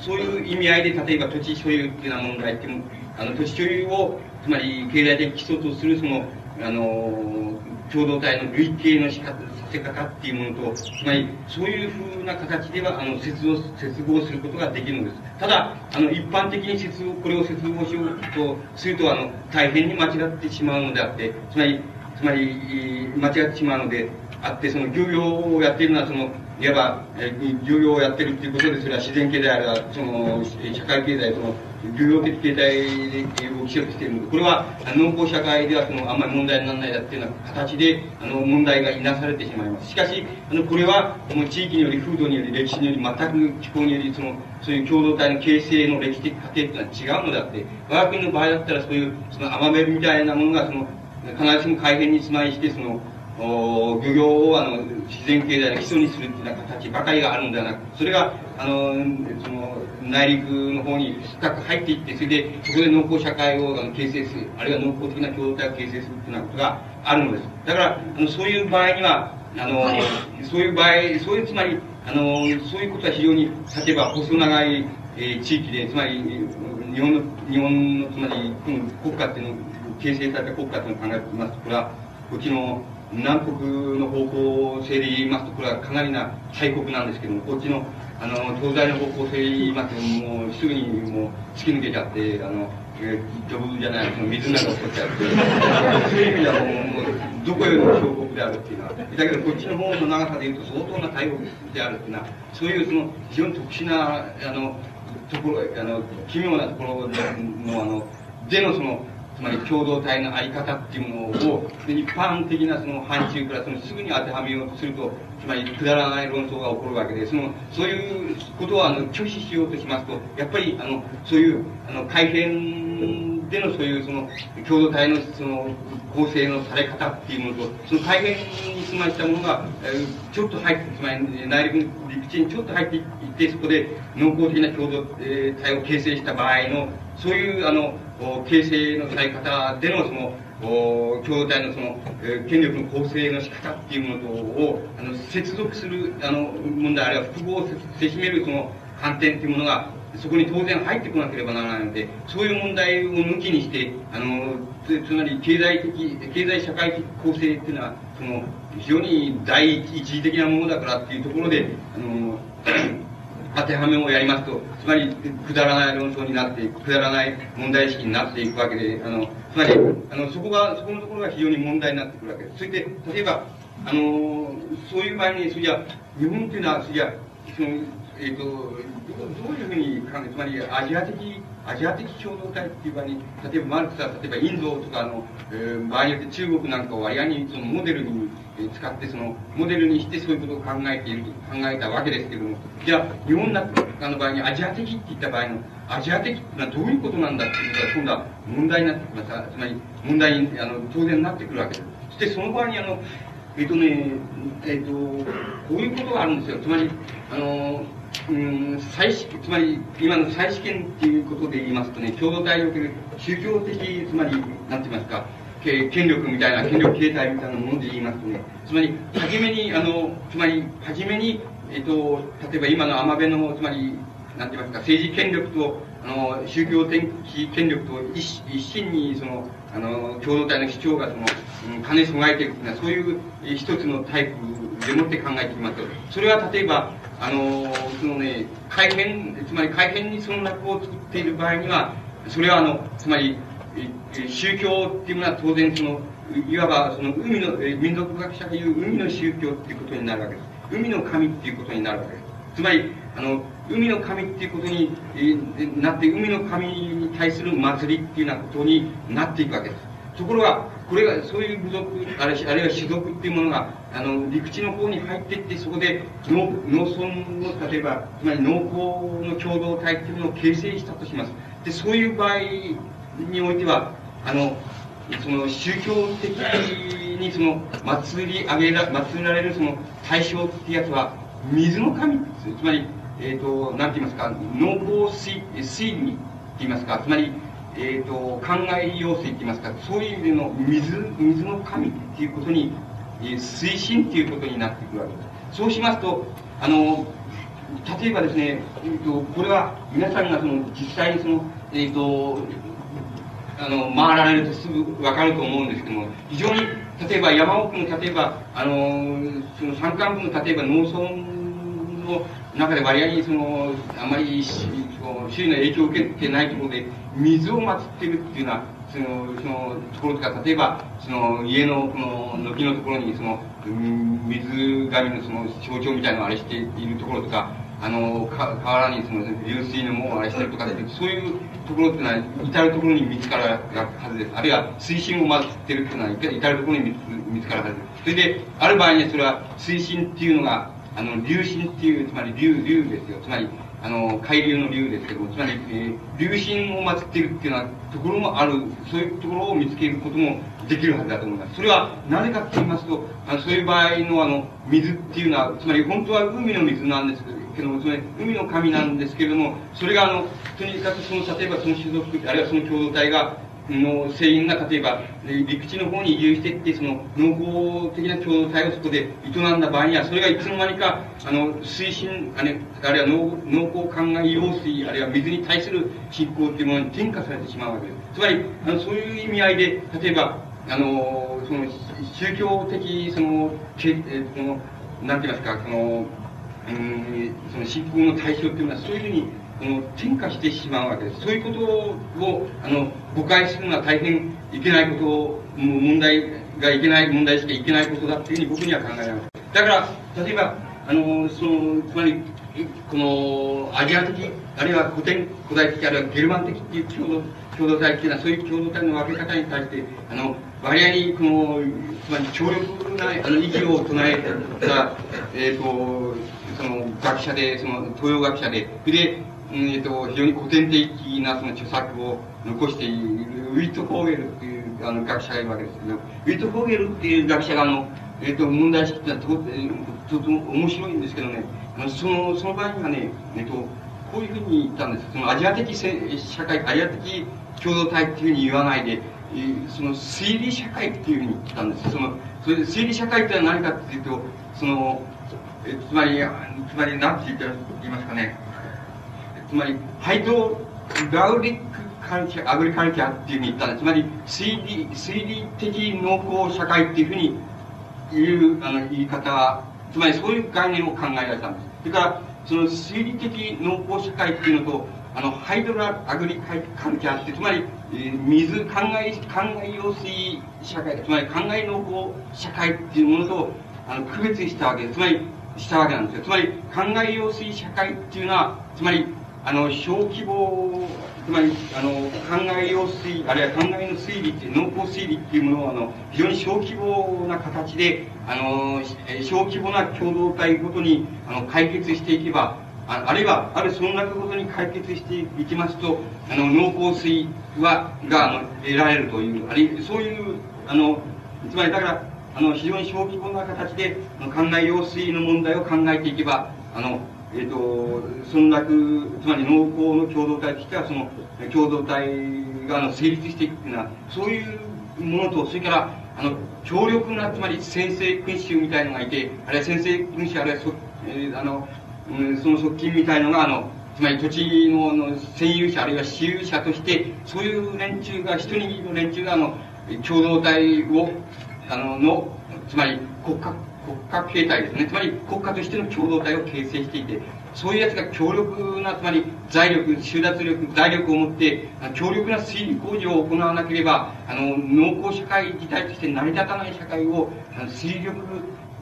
そういう意味合いで例えば土地所有っていうような問題っていうあの土地所有をつまり経済的基礎とするそのあの共同体の類型の仕方させ方っていうものと、つまり、そういうふうな形では、あの、接合、接合することができるのです。ただ、あの、一般的に接合、これを接合しようとすると、あの、大変に間違ってしまうのであって、つまり、つまり、間違ってしまうので、あって、その漁業をやっているのは、その、いわば、え漁業をやってるっていうことで、それは自然経済あるいは、その、社会経済、その、漁業的経済を記録しているので、これは、農耕社会では、その、あんまり問題にならないだっていうような形で、あの、問題がいなされてしまいます。しかし、あの、これは、この地域により、風土により、歴史により、全く気候により、その、そういう共同体の形成の歴史的過程っていうのは違うのであって、我が国の場合だったら、そういう、その、甘めみたいなものが、その、必ずしも改変につまりして、その、漁業をあの自然経済の基礎にするっていうような形ばかりがあるのではなくそれがあのその内陸の方に深く入っていってそれでそこで農耕社会をあの形成するあるいは農耕的な共同体を形成するっていうようなことがあるのです。だからあのそういう場合にはあのそういう場合そういうつまりあのそういうことは非常に例えば細長い、えー、地域でつまり日本の日本のつまり、うん、国家っていうのを形成された国家っていうのを考えてみますとこれはこっちの南北の方向性で言いますと、これはかなりな大国なんですけども、こっちの、あの、東西の方向性で言いますと、もうすぐにもう突き抜けちゃって、あの、えー、ジョブじゃない、その水の中を取っちゃうって、そういう意味ではもう、もうどこよりも小国であるっていうのは、だけどこっちの方の長さで言うと相当な大国であるっていうのは、そういうその非常に特殊な、あの、ところ、あの、奇妙なところの、あの、でのその、つまり共同体のあり方っていうものを、一般的なその範疇からそのすぐに当てはめようとすると、つまりくだらない論争が起こるわけで、その、そういうことをあの拒否しようとしますと、やっぱり、あの、そういう、あの、改変でのそういうその、共同体のその、構成のされ方っていうものと、その改変につましたものが、ちょっと入って、つまり内陸陸地にちょっと入っていって、そこで濃厚的な共同体を形成した場合の、そういう、あの、形成のされ方でのその、共同体のその、え、権力の構成の仕方っていうものを、あの、接続する、あの、問題、あるいは複合をせしめるその観点っていうものが、そこに当然入ってこなければならないので、そういう問題を抜きにして、あの、つつまり経済的、経済社会的構成っていうのは、その、非常に第一次的なものだからっていうところで、あの、当てはめをやりますと、つまり、くだらない論争になっていく、くだらない問題意識になっていくわけで、あの、つまり、あの、そこが、そこのところが非常に問題になってくるわけです。それで、例えば、あの、そういう場合に、それじゃ、日本というのは、それじゃ、その、えっ、ー、と、どういうふうに考え、つまりアジア的、アジア的共同体っていう場合に、例えばマルクスは、例えばインドとかの、えー、場合によって中国なんかを割合にそのモデルに使って、その、モデルにしてそういうことを考えている、考えたわけですけれども、じゃあ、日本なんかの場合にアジア的って言った場合の、アジア的ってのはどういうことなんだっていうことが今度は問題になってきます。つまり、問題に、あの、当然なってくるわけです。そしてその場合に、あの、えっ、とね、えっ、と、こういうことがあるんですよ。つまり、あの、うん、再試つまり、今の再試験っていうことで言いますとね、共同体における宗教的、つまり、なんて言いますか、権力みたいな、権力形態みたいなもので言いますとね、つまり、初めに、あの、つまり、初めに、えっと、例えば今の甘部の、つまり、なんて言いますか、政治権力と、あの、宗教的権力と一一心に、その、あの、共同体の主張が、その、うん、兼ね備えているというのは、そういう一つのタイプでもって考えていきますと、それは例えば、あの、そのね、改変、つまり改変にその中を作っている場合には、それはあの、つまり、宗教っていうものは当然その、いわばその海の、民族学者が言う海の宗教っていうことになるわけです。海の神っていうことになるわけです。つまり、あの、海の神っていうことに、なって、海の神に対する祭りっていうようなことになっていくわけです。ところが、これが、そういう部族、あるいは種族っていうものが、あの、陸地の方に入っていって、そこで農、農村の、例えば、つまり農耕の共同体っていうものを形成したとします。で、そういう場合においては、あの、その宗教的にその祭り上げら、祭られるその対象ってやつは、水の神つまり、えっ、ー、と、なんて言いますか、農耕水、水にって言いますか、つまり、え、ー、と、考え用水って言いますか、そういう意味での水、水の神っていうことに、えー、推進っていうことになってくるわけです。そうしますと、あの、例えばですね、えーと、これは皆さんがその実際にその、え、ー、と、あの、回られるとすぐわかると思うんですけども、非常に、例えば山奥の、例えば、あの、その山間部の、例えば農村の中で割合にその、あまり周囲の影響を受けてないところで、水を祀ってるっていうような、その、そのところとか、例えば、その家のこの軒のところに、その、水神のその象徴みたいなのをあれしているところとか、あの、河原にその流水のもをあれしてるとかそういうところっていうのは、至るところに見つかるはずです。あるいは水深を混ぜてるっていうのは、至るところに見つかるはずです。それで、ある場合にはそれは水深っていうのが、あの、流深っていう、つまり流、流ですよ。つまり、あの、海流の流ですけども、つまり、えー、流進を祀っているっていうようなところもある、そういうところを見つけることもできるはずだと思います。それは、なぜかと言いますと、あのそういう場合のあの、水っていうのは、つまり本当は海の水なんですけども、つまり海の神なんですけれども、それがあの、とにかくその、例えばその種族、あるいはその共同体が、の船員が例えば陸地の方に移住していってその農耕的な共同体をそこで営んだ場合にはそれがいつの間にかあの推進あ,、ね、あるいは農農耕灌漑用水あるいは水に対する信仰というものに転化されてしまうわけです。つまりあのそういう意味合いで例えばあのその宗教的そのけ、えそのなんて言いますかそのうんその信仰の対象というのはそういうふうにあの転化してしまうわけです。そういうことを、あの、誤解するのは大変いけないことを、問題がいけない問題しかいけないことだっていうふうに僕には考えられます。だから、例えば、あの、その、つまり、この、アジア的、あるいは古典、古代的、あるいはゲルマン的っていう共同、共同体っていうのは、そういう共同体の分け方に対して、あの、割合に、この、つまり強力な、あの、意義を唱えた、えっ、ー、と、その、学者で、その、東洋学者で、で、えっ、と、非常に古典的なその著作を残しているウィット・フォーゲルっていうあの学者がいるわけですけど、ウィット・フォーゲルっていう学者があの、えっ、と、問題意識ってのはととても面白いんですけどね、その、その場合にはね、えっ、と、こういうふうに言ったんです。そのアジア的社会、アジア的共同体っていうふうに言わないで、えその推理社会っていうふうに言ったんです。その、それで推理社会ってのは何かっていうと、その、えつまり、つまり何て言いますかね、つまり、ハイドラウリックカルチャー、アグリカルチャーっていうふうに言ったんです。つまり、推理、推理的農耕社会っていうふうに言う、あの、言い方は、つまりそういう概念を考えられたんです。それから、その推理的農耕社会っていうのと、あの、ハイドラアグリカルチャーって、つまり、えー、水、考え、考え用水社会、つまり考え農耕社会っていうものと、あの、区別したわけです。つまり、したわけなんですよ。つまり、考え用水社会っていうのは、つまり、あの、小規模、つまり、あの、考え用水、あるいは考えの推理っていう、濃厚推理っていうものを、あの、非常に小規模な形で、あの、小規模な共同体ごとに、あの、解決していけば、ああるいは、ある村落ごとに解決していきますと、あの、濃厚水は、が、あの、得られるという、あるいは、そういう、あの、つまりだから、あの、非常に小規模な形で、考え用水の問題を考えていけば、あの、えっ、ー、と、村落、つまり農耕の共同体としては、その、共同体が、成立していくというのは、そういうものと、それから、あの、強力な、つまり先制君主みたいのがいて、あるいは先制君主、あるいはそ、えー、あの、うん、その側近みたいのが、あの、つまり土地のの占有者、あるいは私有者として、そういう連中が、一握りの連中が、あの、共同体を、あの、の、つまり国家、国家形態ですね。つまり国家としての共同体を形成していて、そういうやつが強力な、つまり財力、収奪力、財力を持って、強力な推理工事を行わなければ、あの、農耕社会自体として成り立たない社会を、推力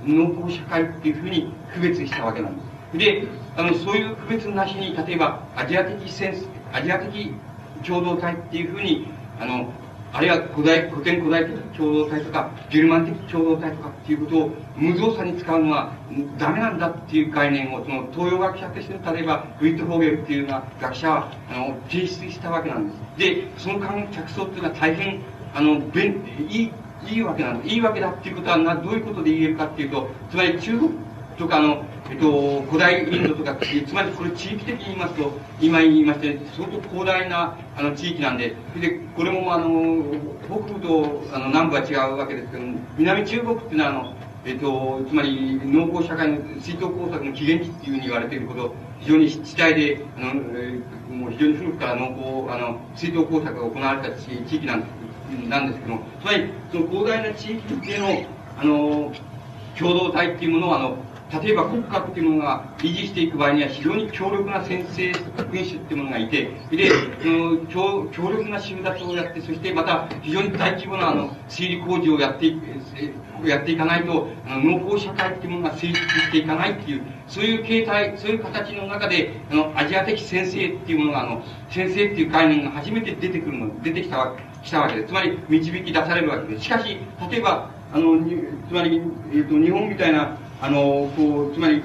農耕社会っていうふうに区別したわけなんです。で、あの、そういう区別なしに、例えば、アジア的センス、アジア的共同体っていうふうに、あの、あるいは古代、古典古代的共同体とか、ゲルマン的共同体とかっていうことを無造作に使うのはダメなんだっていう概念を、その東洋学者として、例えば、ウィットホーゲルっていうような学者は、あの、提出したわけなんです。で、その間着想っていうのは大変、あの、便、いい、いいわけなん。いいわけだっていうことはな、どういうことで言えるかっていうと、つまり中国とか、の、えっと、古代インドとか、つまりこれ地域的に言いますと、今言いまして、相当広大なあの地域なんで、で、これもあの、北部とあの南部は違うわけですけど、南中国っていうのはあの、えっと、つまり農耕社会の水筒工作の起源地っていうふうに言われているほど、非常に地帯で、あの、えー、もう非常に古くから農耕、あの、水筒工作が行われた地域なんなんですけども、つまり、その広大な地域での、あの、共同体っていうものは、あの、例えば国家っていうものが維持していく場合には非常に強力な先制君主っていうものがいて、で、強強力な集団をやって、そしてまた非常に大規模なあの推理工事をやっていく、やっていかないと、あの農耕社会っていうものが成立していかないっていう、そういう形態、そういう形の中で、あの、アジア的先生っていうものが、あの、先生っていう概念が初めて出てくるの、出てきたわけ、来たわけです。つまり、導き出されるわけです。しかし、例えば、あの、つまり、えっ、ー、と、日本みたいな、あの、こう、つまり、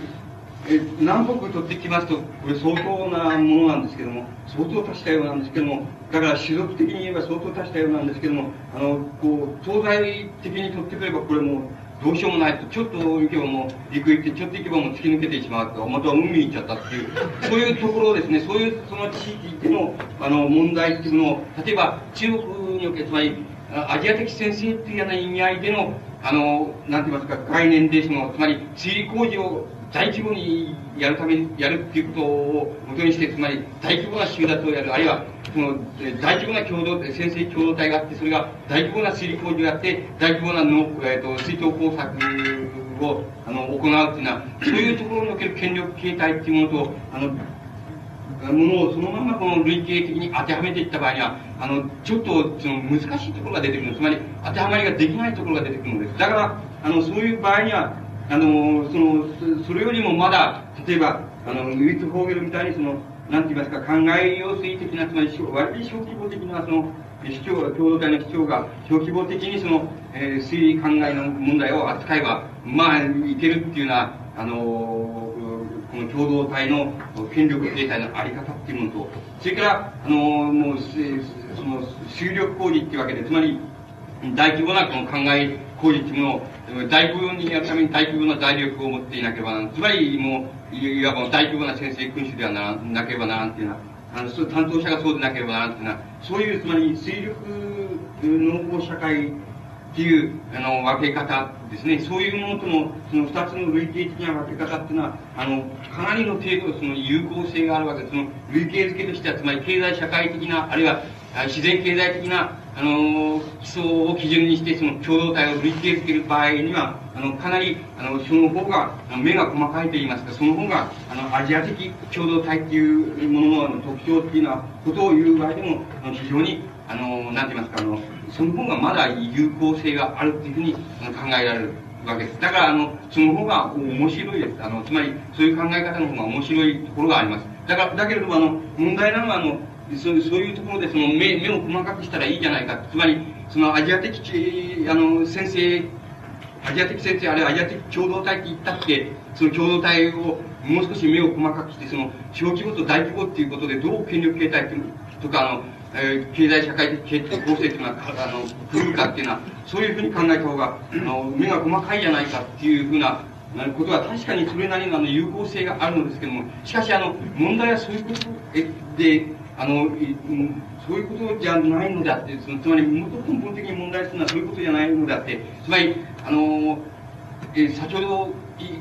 え南北取ってきますと、これ相当なものなんですけども、相当多したようなんですけども、だから種族的に言えば相当多したようなんですけども、あの、こう、東西的に取ってくればこれもどうしようもないと、ちょっと行けばもう陸行って、ちょっと行けばもう突き抜けてしまうと、また海に行っちゃったっていう、そういうところですね、そういうその地域での、あの、問題っていうのを、例えば中国における、つまり、アジア的先生っていうような意味合いでの、あの、なんて言いますか、概念で、その、つまり、推理工事を大規模にやるために、やるっていうことを元にして、つまり、大規模な集団をやる、あるいは、その、大規模な共同、先生共同体があって、それが大規模な推理工事をやって、大規模なの、えっ、ー、と、水筒工作を、あの、行うっていうのは、そういうところにおける権力形態っていうものと、あの、ものをそのままこの類型的に当てはめていった場合には、あの、ちょっとその難しいところが出てくる。つまり、当てはまりができないところが出てくるのです。だから、あの、そういう場合には、あの、その、それよりもまだ、例えば、あの、ウィッツ・ホーゲルみたいにその、なんて言いますか、考え用水的な、つまり、割と小規模的な、その、市長、共同体の市長が小規模的にその、えー、推理考えの問題を扱えば、まあ、いけるっていうような、あのこの共同体の権力形態のあり方っていうものと、それから、あの、もう、その、収力工事っていうわけで、つまり、大規模なこの考え工事っていうものを、大規模にやるために大規模な財力を持っていなければならん。つまり、もう、いわば大規模な先生君主ではならなければならんっていうのは、あの、担当者がそうでなければならんっていうのは、そういう、つまり、水力農耕社会っていう、あの、分け方ですね。そういうものとの、その二つの類型的な分け方っていうのは、あの、かなりの程度、その有効性があるわけです。その、類型付けとしては、つまり経済社会的な、あるいは、自然経済的な、あの、基礎を基準にして、その共同体を類型付ける場合には、あの、かなり、あの、その方が、目が細かいと言いますか、その方が、あの、アジア的共同体っていうものの特徴っていうのは、ことを言う場合でも、あの非常に、あの、なんて言いますか、あの、その方がまだ有効性があるっていうふうに考えられるわけです。だから、あの、その方が面白いです。あの、つまり、そういう考え方の方が面白いところがあります。だから、だけれども、あの、問題なのは、あの、そうそういうところで、その目、目を細かくしたらいいじゃないか。つまり、そのアジア的、あの、先生、アジア的先生、あるいはアジア的共同体って言ったって、その共同体をもう少し目を細かくして、その、小規模と大規模っていうことで、どう権力形態とか、あの、えー、経済社会的構成というのは、あの、来るかっていうのは、そういうふうに考えた方が、あの、目が細かいじゃないかっていうふうな、ことは確かにそれなりのあの有効性があるのですけども、しかしあの、問題はそういうことで、あの、そういうことじゃないのであって、そのつまり、もっと根本的に問題するのはそういうことじゃないのであって、つまり、あの、え先ほど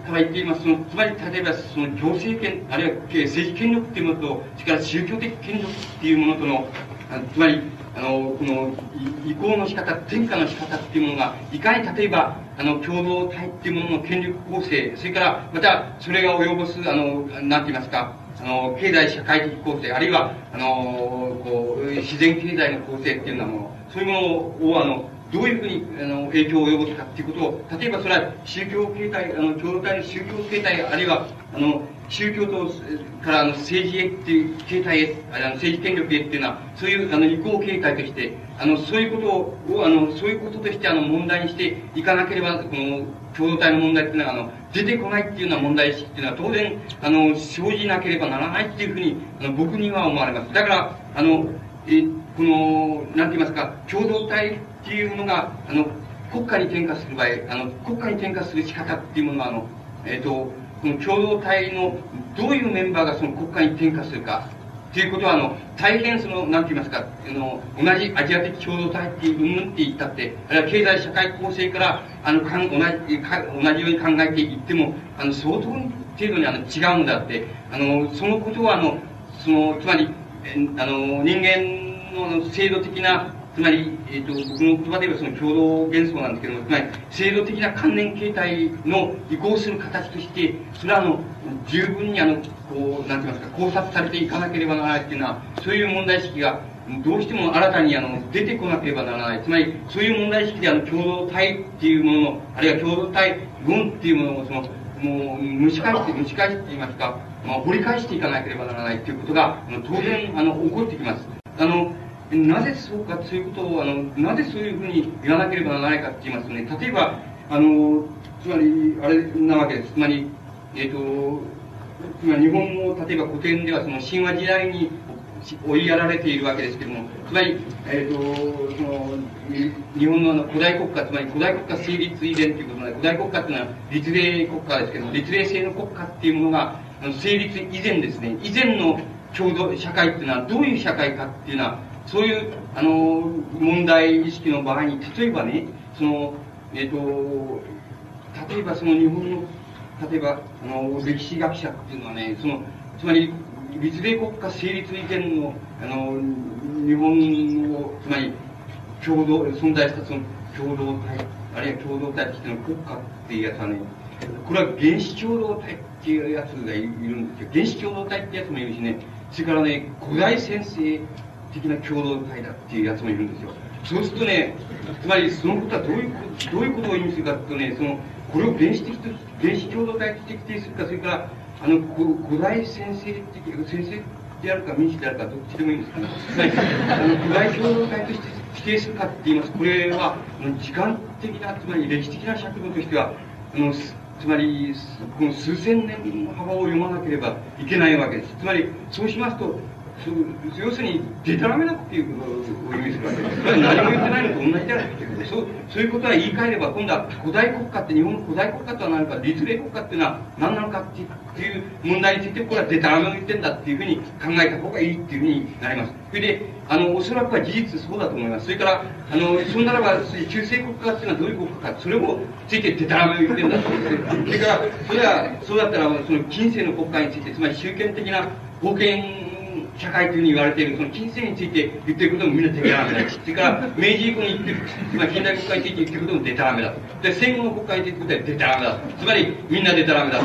から言っています、その、つまり、例えば、その、行政権、あるいは政治権力っていうものと、それから宗教的権力っていうものとの、つまり、あの、この、移行の仕方、転嫁の仕方っていうものが、いかに例えば、あの、共同体っていうものの権力構成、それから、また、それが及ぼす、あの、なんて言いますか、あの、経済社会的構成、あるいは、あの、こう、自然経済の構成っていうようなもの、そういうものを、あの、どういうふうにあの影響を及ぼすかっていうことを、例えばそれは宗教形態、あの、共同体の宗教形態、あるいは、あの、宗教と、からあの政治へっていう形態へ、あの政治権力へっていうのは、そういうあの移行形態として、あの、そういうことを、あの、そういうこととしてあの問題にしていかなければ、この共同体の問題っていうのは、あの、出てこないっていうような問題意識っていうのは当然、あの、生じなければならないっていうふうに、あの、僕には思われます。だから、あの、え、この、なんて言いますか、共同体っていうのが、あの、国家に転化する場合、あの、国家に転化する仕方っていうものは、あの、えっ、ー、と、この共同体のどういうメンバーがその国家に転化するか、ということは、あの、大変その、なんて言いますか、あの、同じアジア的共同体っていう、うんって言ったって、あるいは経済社会構成から、あの、かん同じ、か同じように考えていっても、あの、相当程度にあの違うのであって、あの、そのことは、あの、その、つまり、えあの、人間の制度的なつまり、えっ、ー、と、僕の言葉で言えばその共同幻想なんですけども、つまり、制度的な関連形態の移行する形として、それはあの、十分にあの、こう、なんて言いますか、考察されていかなければならないっていうのは、そういう問題意識が、どうしても新たにあの、出てこなければならない。つまり、そういう問題意識であの、共同体っていうものの、あるいは共同体論っていうものを、その、もう、蒸し返して、蒸し返して言いますか、まあ、掘り返していかなければならないということが、当然、あの、起こってきます。あの、なぜそうかということを、あの、なぜそういうふうに言わなければならないかって言いますとね、例えば、あの、つまり、あれなわけです。つまり、えっ、ー、と、つまり日本の、例えば古典ではその神話時代に追いやられているわけですけども、つまり、えっ、ー、と、その、日本のあの古代国家、つまり古代国家成立以前ということで、古代国家っていうのは立例国家ですけども、立例制の国家っていうものが、成立以前ですね、以前の共同社会っていうのはどういう社会かっていうのは、そういう、あの、問題意識の場合に、例えばね、その、えっ、ー、と、例えばその日本の、例えば、あの、歴史学者っていうのはね、その、つまり、立例国家成立以前の、あの、日本の、つまり、共同、存在したその共同体、あるいは共同体としての国家っていうやつはね、これは原始共同体っていうやつがいるんですよ。原始共同体ってやつもいるしね、それからね、古代先生的な共同体だっていうやつもいるんですよ。そうするとね、つまりそのことはどういうどういうことを意味するかというとね、その、これを原始的と、原始共同体として規定するか、それから、あの、古代先生的、先生であるか民主であるか、どっちでもいいんですけど、あの、古代共同体として規定するかって言います。これは、時間的な、つまり歴史的な尺度としては、あの、つまり、この数千年の幅を読まなければいけないわけです。つまり、そうしますと、そう要するに、でたらめなっていうことを意味するわけです。何も言ってないのと同じじゃないっていうそうそういうことは言い換えれば、今度は古代国家って、日本の古代国家とは何か、立例国家っていうのは何なのかっていう問題について、これはでたらめを言ってんだっていうふうに考えた方がいいっていうふうになります。それで、あの、おそらくは事実そうだと思います。それから、あの、そんならば、中世国家っていうのはどういう国家か、それもついてでたらめを言ってんだってそれから、それは、そうだったら、その近世の国家について、つまり集権的な保険社会というふうに言われている、その金銭について言っていることもみんなでたらめだ。それから、明治以降に言ってる、まあ、近代国家について言っていることもでたらめだ。で、戦後の国家について言ってることはでたらめだ。つまり、みんなでたらめだ。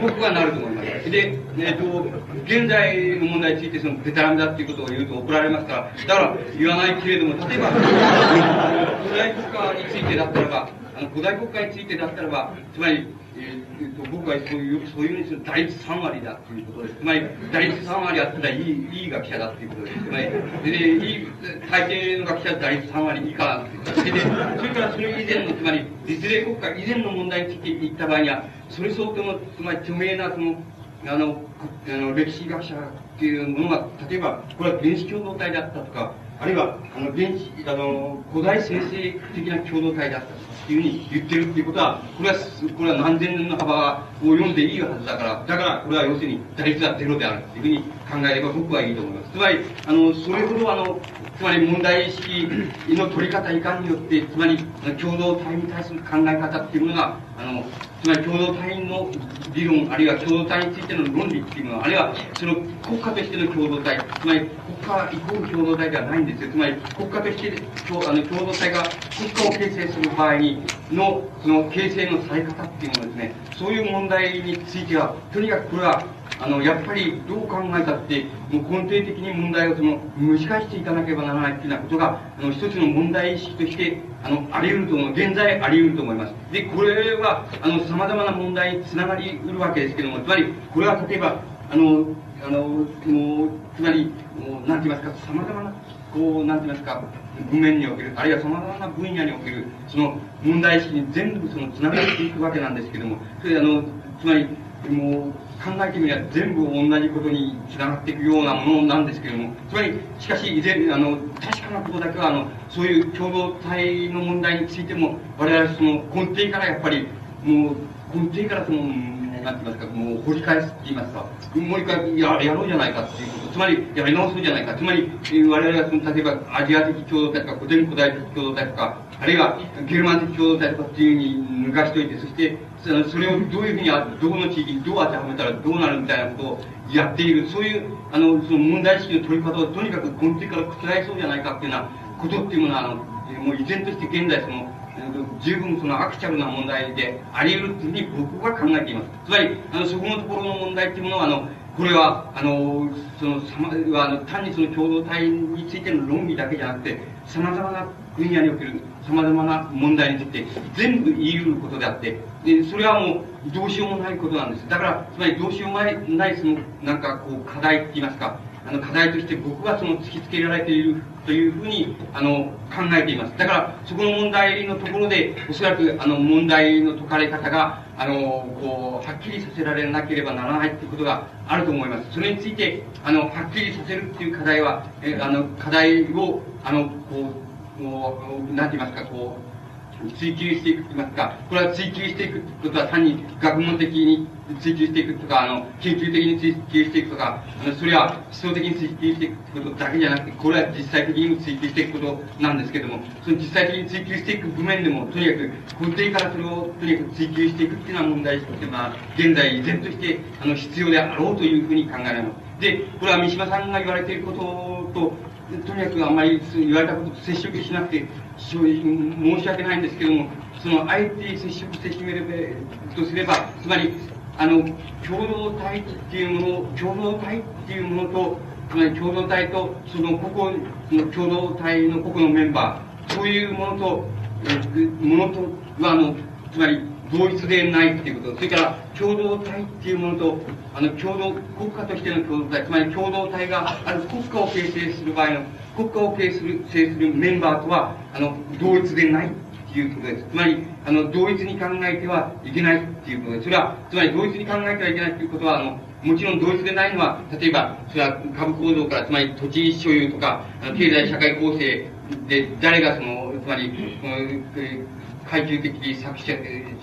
僕はなると思います。で、えっ、ー、と、現在の問題についてそのでたらめだっていうことを言うと怒られますから、だから言わないけれども、例えば、古代国家についてだったらば、あの、古代国家についてだったらば、つまり、えー、と僕はそういう、そういうふうにする打率3割だということです。つまり、打率3割あったらいい、いい学者だということです。つまり、で、いい、大抵の学者は打率3割以下なんです。それで、それからそれ以前の、つまり、実例国家以前の問題について言った場合には、それ相当の、つまり著名な、その、あの、あの歴史学者っていうものが、例えば、これは原始共同体だったとか、あるいは、あの、現地、あの、古代生成的な共同体だったというふうに言ってるっていうことは、これは、これは何千年の幅を読んでいいはずだから、だから、これは要するに、打率はゼロであるというふうに考えれば僕はいいと思います。つまり、あの、それほどあの、つまり問題意識の取り方いかによって、つまり、共同体に対する考え方っていうものが、あの、つまり共同体の理論、あるいは共同体についての論理っていうのは、あるいはその国家としての共同体、つまり国家イコール共同体ではないんですよ。つまり国家としてあの共同体が国家を形成する場合にの、その形成のされ方っていうのはですね、そういう問題については、とにかくこれはあの、やっぱりどう考えたって、もう根底的に問題をその、蒸し返していかなければならないっていうようなことが、あの、一つの問題意識として、あの、あり得ると思う。現在あり得ると思います。で、これは、あの、様々な問題につながりうるわけですけども、つまり、これは例えば、あの、あの、もう、つまり、もう、なんて言いますか、様々な、こう、なんて言いますか、文面における、あるいは様々な分野における、その問題意識に全部その、つながっていくわけなんですけども、それあの、つまり、もう、考えてみれば全部同じことにつながっていくようなものなんですけれども、つまり、しかし、以前、あの、確かなことだけは、あの、そういう共同体の問題についても、我々その根底からやっぱり、もう、根底からその、なんて言いますか、もう掘り返すって言いますか、もう一回ややろうじゃないかっていうこと、つまりやり直そうじゃないか、つまり我々はその例えばアジア的共同体とか古典古代的共同体とか、あるいはゲルマン的共同体とかっていうふうに抜かしておいて、そしてそれをどういうふうに、どこの地域にどう当てはめたらどうなるみたいなことをやっている、そういう、あの、その問題意識の取り方をとにかく根底から覆そうじゃないかっていうようなことっていうものは、あの、もう依然として現在その、十分そのアクチャルな問題であり得るというふうに僕は考えています。つまり、あの、そこのところの問題っていうものは、あの、これは、あの、その、さま、あの、単にその共同体についての論理だけじゃなくて、様々な分野における様々な問題について全部言い得ることであって、で、それはもうどうしようもないことなんです。だから、つまりどうしようもない、その、なんかこう、課題って言いますか、あの課題として僕はその突きつけられているというふうにあの考えています。だからそこの問題のところでおそらくあの問題の解かれ方があのこうはっきりさせられなければならないということがあると思います。それについてあのはっきりさせるっていう課題はえあの課題をあのこうもうなんて言いますかこう追求していくと言いますか、これは追求していくことは単に学問的に追求していくとか、あの、研究的に追求していくとか、あのそれは思想的に追求していくことだけじゃなくて、これは実際的にも追求していくことなんですけども、その実際的に追求していく部面でも、とにかく根底からそれをとにかく追求していくっていうような問題意識っていうのは、現在依然として、あの、必要であろうというふうに考えられます。で、これは三島さんが言われていることと、とにかくあんまり言われたことと接触しなくて、非常に申し訳ないんですけども、その、あえて接触してしめるとすれば、つまり、あの、共同体っていうもの、共同体っていうものと、つまり共同体と、その個々の共同体の個々のメンバー、そういうものと、ものとは、あの、つまり、同一でないっていうこと、それから共同体っていうものと、あの、共同、国家としての共同体、つまり共同体がある国家を形成する場合の、国家を形成するメンバーとは、あの、同一でないっていうことです。つまり、あの、同一に考えてはいけないっていうことです。それは、つまり同一に考えてはいけないっていうことは、あの、もちろん同一でないのは、例えば、それは株構造から、つまり土地所有とか、経済社会構成で、誰がその、つまり、階級的作者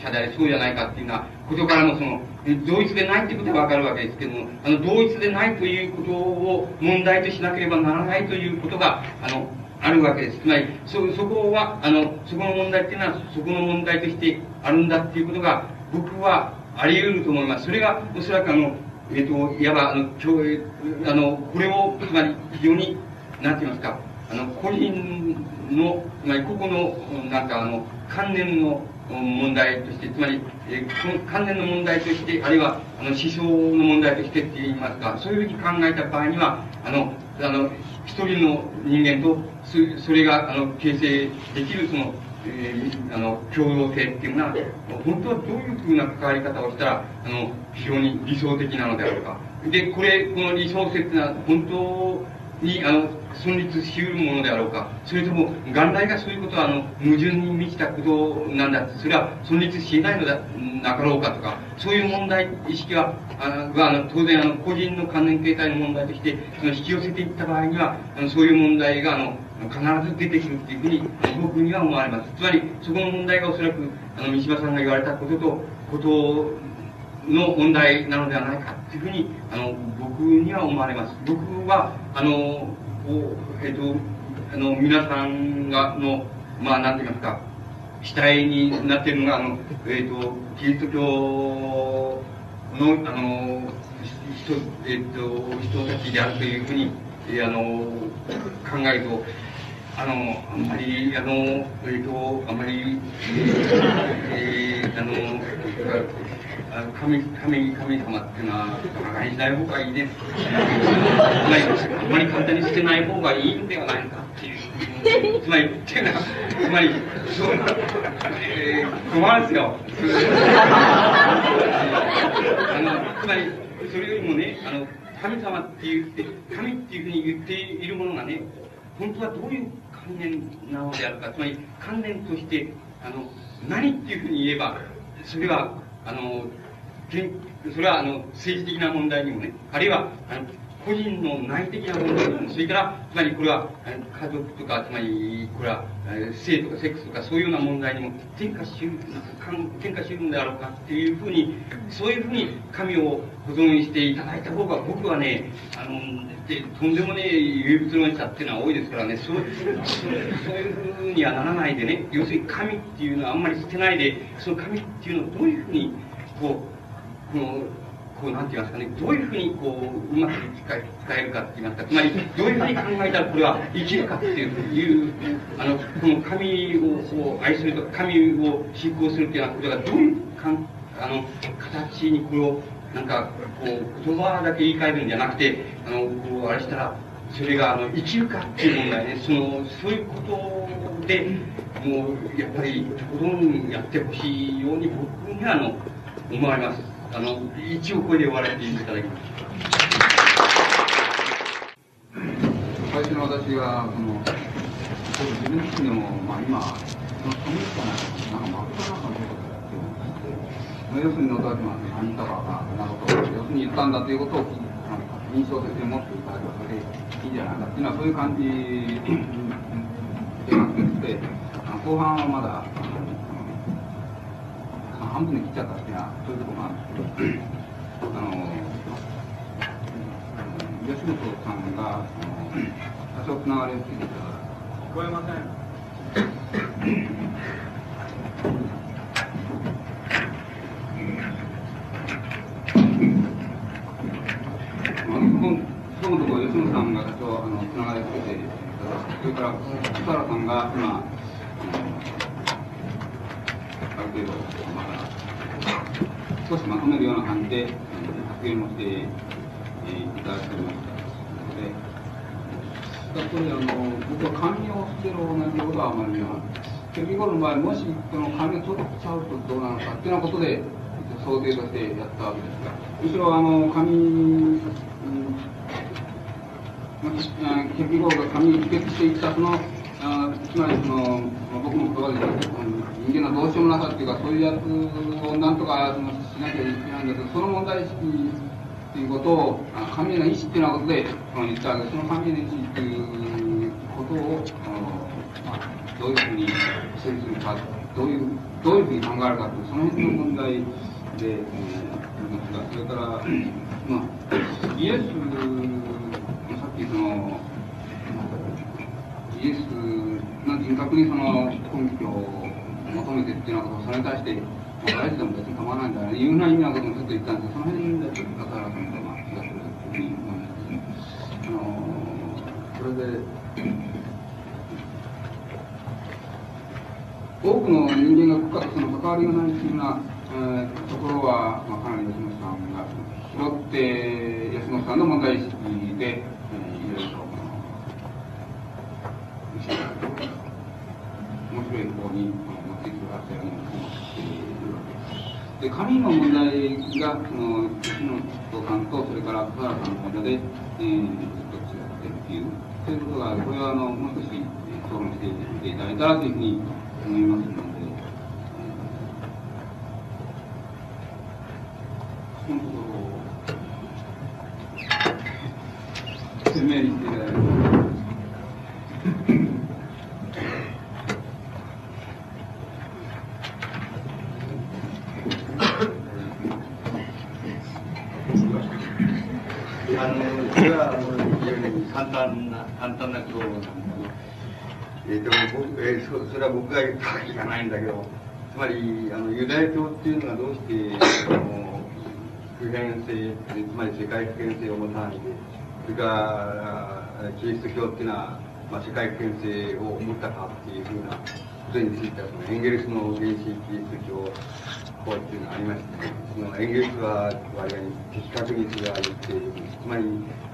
者であり、そうじゃないかっていうようなことからも、その、同一でないってことはわかるわけですけども、あの、同一でないということを問題としなければならないということが、あの、あるわけです。つまり、そ、そこは、あの、そこの問題っていうのは、そこの問題としてあるんだっていうことが、僕はあり得ると思います。それが、おそらくあの、えっ、ー、と、いわば、あの、あの、これを、つまり、非常に、なんて言いますか、あの、個人の、つまり、個々の、なんか、あの、関連の問題として、つまり、えー、関連の問題として、あるいは、あの、思想の問題としてって言いますか、そういうふうに考えた場合には、あの、あの、一人の人間と、それが、あの、形成できる、その、えー、あの、共同性っていうのは、本当はどういうふうな関わり方をしたら、あの、非常に理想的なのであろうか。で、これ、この理想性ってのは、本当に、あの、存立し得るものであろうか。それとも、元来がそういうことは、あの、矛盾に満ちたことなんだ。それは存立しないのだ、なかろうかとか、そういう問題意識は、あの、あの当然、あの、個人の関連形態の問題として、その引き寄せていった場合には、あの、そういう問題が、あの、必ず出てくるっていうふうに、僕には思われます。つまり、そこの問題がおそらく、あの、三島さんが言われたことと、ことの問題なのではないかっていうふうに、あの、僕には思われます。僕は、あの、えっ、ー、と、あの、皆さんが、の、まあ、なんて言いますか、主体になっているのが、あの、えっ、ー、と、キリスト教の、あの、人、えっ、ー、と、人たちであるというふうに、えー、あの、考えると、あの、あんまり、あの、えっ、と、あんまり、えー、あの、神神神様っていうのは馬鹿にしない方がいいです。あまり簡単に捨てない方がいいんではないかっていう。つまり、っていうのは、つまり、そう、えー、困るんですよ。あの、つまり、それよりもね、あの、神様って言って、神っていうふうに言っているものがね、本当はどういう関連なのであるか、つまり関連として、あの、何っていうふうに言えば、それは、あの、それはあの政治的な問題にもね、あるいはあの個人の内的な問題にも、それから、つまりこれは家族とか、つまりこれは性とかセックスとかそういうような問題にも転化しうる、転化しうるんであろうかっていうふうに、そういうふうに神を保存していただいた方が僕はね、あの、でとんでもねえ唯物論者っていうのは多いですからね、そうそういうふうにはならないでね、要するに神っていうのはあんまり捨てないで、その神っていうのをどういうふうに、こう、この、こう、なんて言いますかね、どういうふうに、こう、うまく使え使えるかって言いますか、つまり、どういうふうに考えたらこれは生きるかっていう、あの、この神を愛するとか、神を信仰するっていうようなことが、どういうかん、あの、形にこれを、なんか、こう、言葉だけ言い換えるんじゃなくて、あの、こう、あれしたら、それが、あの、生きるかっていう問題ね、その、そういうことで、もう、やっぱり、とことんやってほしいように、僕には、あの、思われます。あの、一応これで終わらせていただきます。最初の私は、その、自分自身でも、まあ今、そのコミックな、んか真っ赤なんですけど、要するに野田島さん、何かが、なことを、要するに言ったんだということを、なんか印象的に持っていただけばそれでいいんじゃないかっていうのは、そういう感じでなくて、後半はまだ、半分で切っちゃったっていうのは、そういうところがあるんですけど、あの、吉本さんが、多少つながりをついてたら。聞こえません。そのところ、吉野さんが多少あのつながりをつけてそれから、福原さんが今、ある程度、まだ少しまとめるような感じで、発言をして、えー、いただいておりましたので、これあの、僕は紙を捨てろなんてことはあまりは、結局の場合、もしその紙を取っちゃうとどうなのかっていうようなことで、想定としてやったわけですが、むしろあの紙、結局が紙に帰結していったそのあつまりその、僕の言葉で言うと、人間のどうしようもなさっていうか、そういうやつをなんとかそのしなきゃいけないんだけど、その問題意識っていうことを、神への意志っていうようなことで、言ったわけで、その神への意志っていうことを、まあ、どういうふうに整理するか、どういう、どういうふうに考えるかという、その辺の問題で、えー、ますが、それから、まあ、イエス、の、イエスの人格にその根拠を求めてっていうようなことをそれに対して、まあ、大事でも別に構わないんだよね、いうふうな意味なこともちょっと言ったんですけど、その辺でちょっと片原さんとまあ気がするというふうに思いますあのそれで、多くの人間が国家とその関わりがないっていうような、えー、ところは、まあ、かなり吉野さんが拾って、吉野さんの問題意識で、えー、いろいろと面白い白い方に持っていく発生をしているわけです。で、紙の問題が、その、吉野さんと、それから福原さんの間で、えー、ずっと違ってるっていう、そういうことが、これは、あの、もう少し討論していただいたらというふうに思いますので、このところを説明していただいて。あの、これはもう非常に簡単な、簡単なことなんだけど、えー、でも僕、えーそ、それは僕が言ったわけじゃないんだけど、つまり、あの、ユダヤ教っていうのがどうして、あの、普遍性、つまり世界普遍性を持たないで、それから、キリスト教っていうのは、まあ、世界普遍性を持ったかっていうふうなことについては、そのエンゲルスの原始キリスト教法っていうのがありまして、そのエンゲルスは我々に的確にそれは言っている。つまり、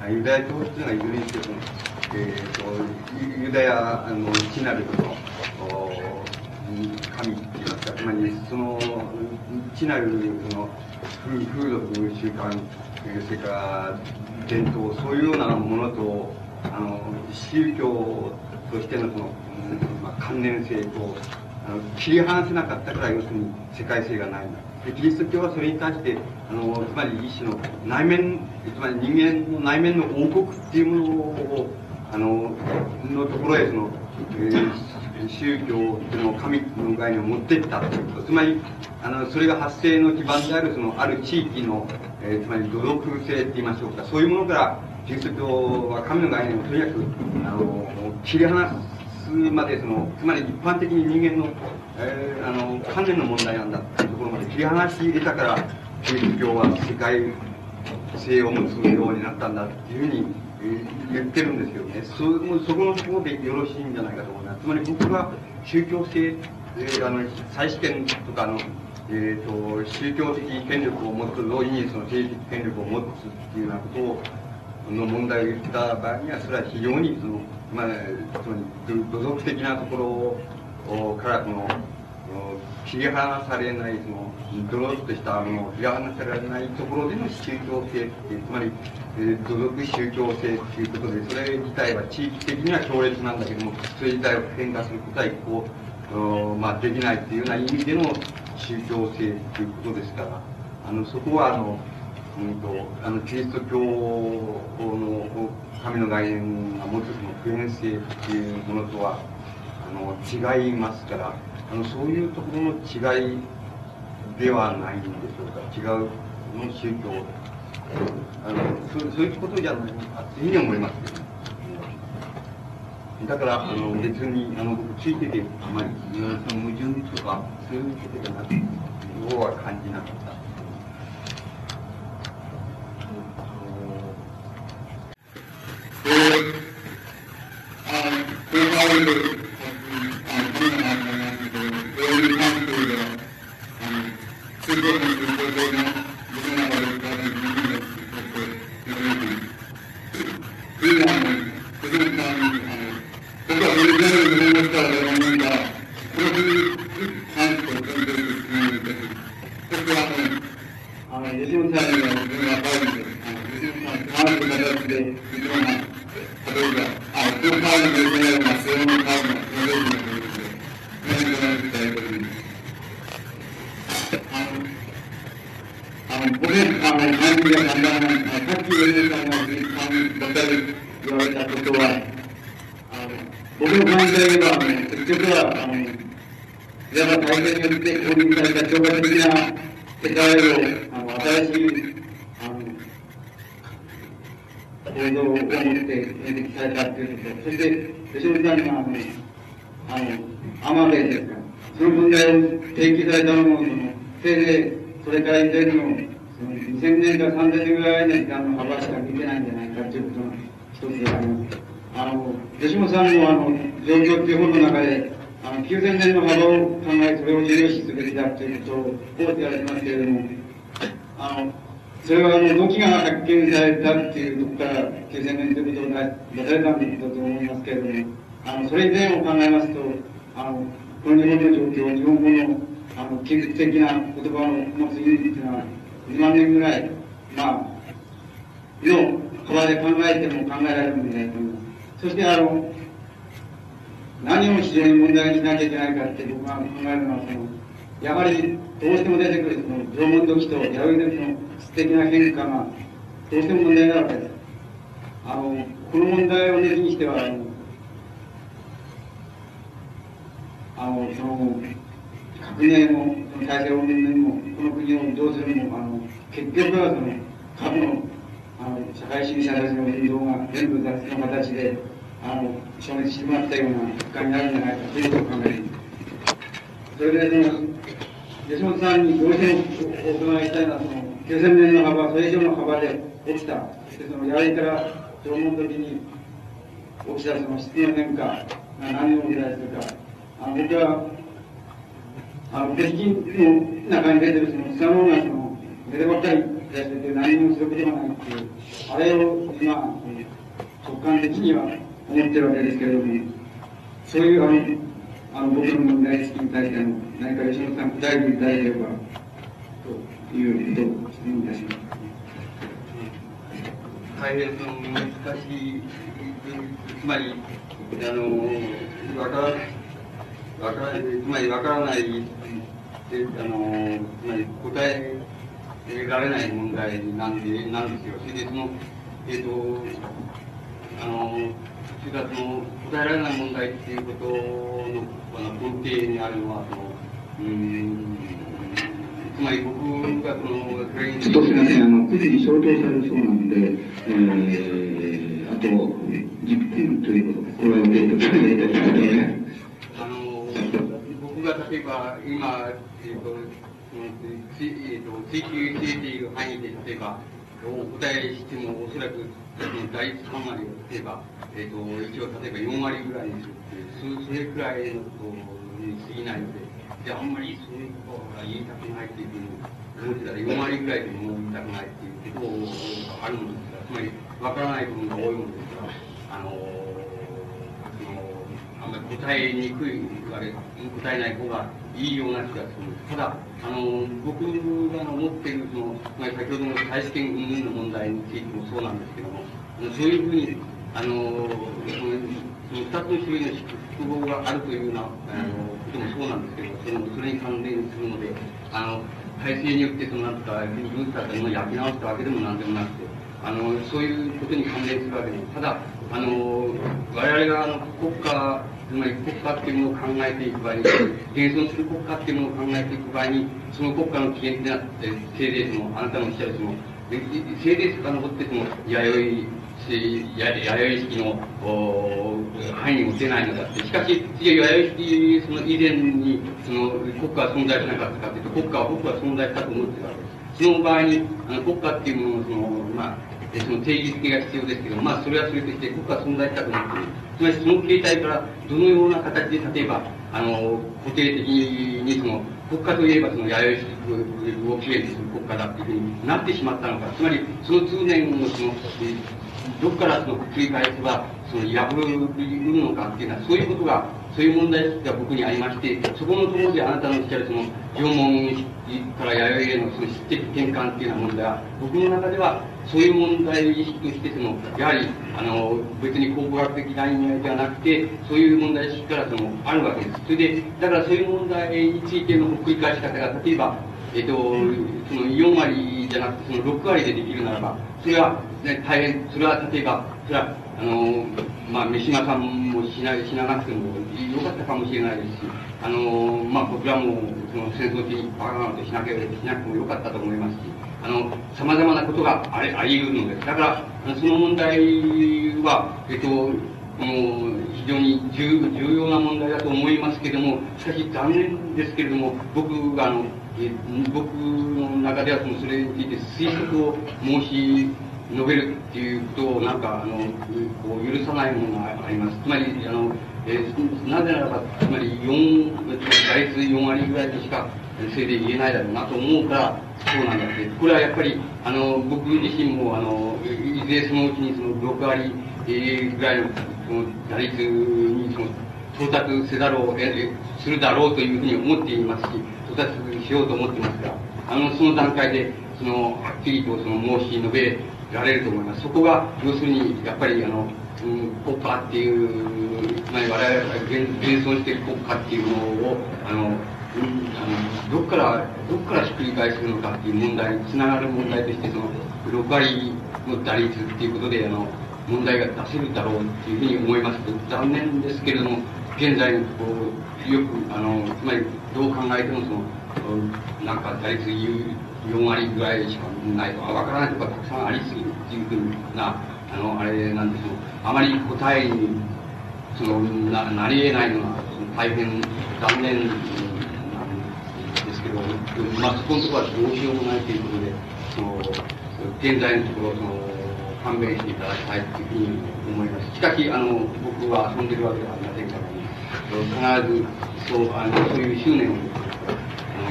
ユダヤ教っていうのはいずれにしても、えー、とユダヤの地なるそのお神って言いますか、つまりその地なるその風風俗習慣、それから伝統、そういうようなものと、あの宗教としてのその、うんまあ、関連性と、あの切り離せなかったから、要するに世界性がないんだ。でキリスト教はそれに対して、あのつまり一種の内面、つまり人間の内面の王国っていうものを、あの、のところへその、えー、宗教の神の概念を持っていったと。つまり、あの、それが発生の基盤である、その、ある地域の、えー、つまり土属性って言いましょうか。そういうものから、キリスト教は神の概念をとにかく、あの、切り離すまで、その、つまり一般的に人間の、えー、あの、観念の問題なんだっていうところまで切り離し得たから、キリスト教は世界性を持つようになったんだっていうふうに、言ってるんですよね。そもうそこのところでよろしいんじゃないかと思います。つまり僕は宗教性、えーあの、再試験とかの、えっ、と、宗教的権力を持つ、同時にその政治的権力を持つっていうようなことを、の問題を言った場合には、それは非常にその、まあ、つまり土土俗的なところから、この、切り離されない、その、ドロッとしたもの切り離されないところでの宗教性って、つまり、えー土俗宗教性っていうことで、それ自体は地域的には強烈なんだけども、それ自体を変化することは一方、まあ、できないっていうような意味での宗教性っていうことですから、あの、そこは、あの、うんと、あの、キリスト教の神の概念が持つその普遍性っていうものとは、あの、違いますから、あの、そういうところの違いではないんでしょうか。違うの宗教。あの、そうそういうことじゃないかというふうに思いますけど、だから、あの、別に、あの、ついてて、あまり、その矛盾とか、そういうことじゃなくて、要は感じなかった。社会主義者たちの運動が全部雑の形で、あの、消滅してしまったような結果になるんじゃないかということを考えています。それで、その、吉本さんにどうしてもお伺いしたいのは、その、9000年の幅、それ以上の幅で起きた、そしてその、やりから縄文時に起きたその質の変化が何を生み出すか、あの僕は、あの、鉄筋の中に出てるその、草のがその、出てばっかり出してて何もすることがないっていう、あれを今、直感的には思ってるわけですけれども、そういうあの、あの僕の問題意識に対しての何か吉本さん答えていただければ、ということを質問いたします。大変その難しい、つまり、あの、わからわからつまりわからない、あの、つまり答えられない問題なんで、なんですよ。それでその、えっ、ー、と、あの、それからその、答えられない問題っていうことの、あの、根底にあるのは、その、うん、つまり僕がその、ちょっとすみません、あの、9時に消灯されるそうなんで、えー、あと10分ということこれは予定と考えたいと思います。僕が例えば今、えーとえーと、追求している範囲で例えばお答えしてもおそらく第一3割を例えば、えーと、一応例えば4割ぐらいにするってそれくらいのことに過ぎないのでじゃああんまりそういうことが言いたくないっていうふうに思ってたら4割ぐらいでも言いたくないっていうことがあるのですからつまり分からない部分が多いものですからあのあんまり答えにくい、答えない方がいいような気がするただ、あの、僕が思っている、その、まあ、先ほどの大試験云々の問題についてもそうなんですけども、そういうふうに、あの、その二つの種類の複合があるというような、あの、こともそうなんですけど、その、それに関連するので、あの、体制によって、その、なんか、文化が焼き直したわけでもなんでもなくて、あの、そういうことに関連するわけです。ただ、あの、我々があの国家、つまり国家っていうものを考えていく場合に、現存する国家っていうものを考えていく場合に、その国家の起源であって、せいでその、あなたのおっしゃるその、せいで遡ってその、弥生や弥生式の範囲にも出ないのだって。しかし、弥生式その以前にその国家は存在しなかったかというと、国家は僕は存在したと思ってるわけです。その場合に、あの国家っていうものをその、まあ、えその定義づけが必要ですけど、まあ、それはそれとして国家存在したくなっている。つまり、その形態からどのような形で、例えば、あの、固定的に、その、国家といえば、その、弥生をきれいにする国家だっていうふうになってしまったのか。つまり、その通念を、その、どこからその繰り返せば、その、破るのかっていうのは、そういうことが、そういう問題が僕にありまして、そこのところであなたのおっしゃるその、縄文から弥生へのその質的転換っていうような問題は、僕の中ではそういう問題を意識としてその、やはり、あの、別に考古学的な意味合いではなくて、そういう問題意識からその、あるわけです。それで、だからそういう問題についての繰り返し方が、例えば、えっと、その4割じゃなくて、その6割でできるならば、それは、ね、大変、それは例えば、それは、あの、まあ、飯島さんもしなしなくてもよかったかもしれないですし、あの、まあ、僕らも、その戦争的にバカなことしなければしなくてもよかったと思いますし、あの、様々なことがありあり得るのです。だから、その問題は、えっと、この非常に重重要な問題だと思いますけれども、しかし残念ですけれども、僕があの、え僕の中ではそのそれについて推測を申し述べるっていうことをなんかあのこう許さないものがあります。つまりあの、えー、なぜならばつまり4打率4割ぐらいでしかせいで言えないだろうなと思うからそうなんだって。これはやっぱりあの僕自身もあのいずれそのうちにその6割ぐらいのその打率にその到達せざるをえするだろうというふうに思っていますし、到達しようと思ってますが、あの、その段階で、その、はっきりとその申し述べられると思います。そこが、要するに、やっぱり、あの、うん、国家っていう、まり我々が現存している国家っていうものを、あの、うん、あのどこからどこからひっくり返すのかっていう問題につながる問題としてその6割の打率っていうことであの問題が出せるだろうっていうふうに思いますと残念ですけれども現在のこうよくあのつまりどう考えてもそのなんか打率4割ぐらいしかないとかわからないとかたくさんありすぎるっていうふうなあのあれなんですけどあまり答えにそのななり得ないのは大変残念なんですけど、まあ、そこのところはどうしようもないということでその現在のところその勘弁していただきたいというふうに思います。しかし、あの、僕は遊んでるわけではありませんから、必ず、そう、あの、そういう執念を、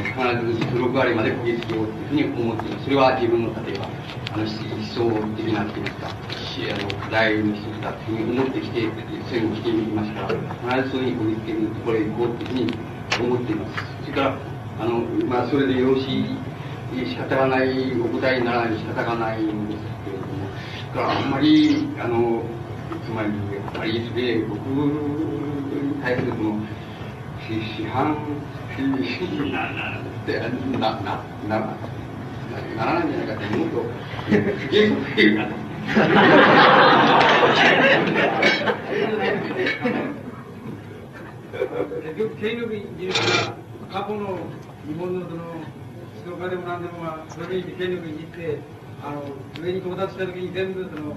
必ず6割までこぎつけようというふうに思っています。それは自分の例えば、あの、思想的なといいますか、あの、課題の一つだというふうに思ってきて、戦後していますから、必ずそういうふうにこぎつけるところへ行こうというふうに思っています。それから、あの、まあ、それでよろしい、仕方がない、お答えにならない仕方がないんですけれども、があんまり、あの、つまり、やっぱり、で、僕に対するこの、批判、な、な、って、な、な、な、ならないんじゃないかと思うと、不敬不敬な。結局、権力にいる過去の日本のその思想家でも何でも、まあ、それに権力にいって、あの上に到達した時に全部その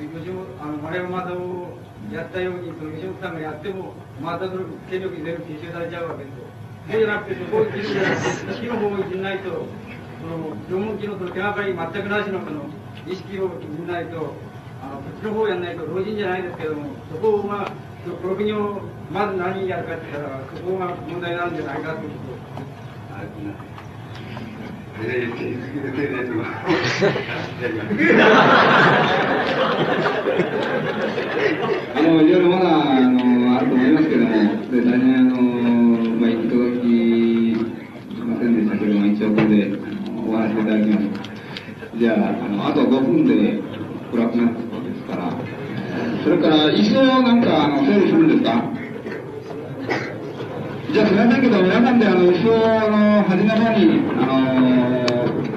吉本あの丸山正をやったようにその吉本さんがやってもまたその権力に全部吸収されちゃうわけですよ。そうじゃなくてそこを切るじゃなくて意識の方をいじんないとその縄文期のその手がかり全くなしのその意識をいじんないとあのこっちの方をやらないと老人じゃないです。けどもそこをまあこのをまず何やるかって言ったらそこが問題なんじゃないかということ。あの、いろいろまだ、あの、あると思います。けども、で、大変、あの、せんでしたけども、一応これで、終わらせていただきます。じゃあ、あの、あと5分で暗くなったそうですから、それから、椅子をなんか、あの、整理するんですか？じゃあすみませんけど、皆さんであの、椅子をあの端の方に、あの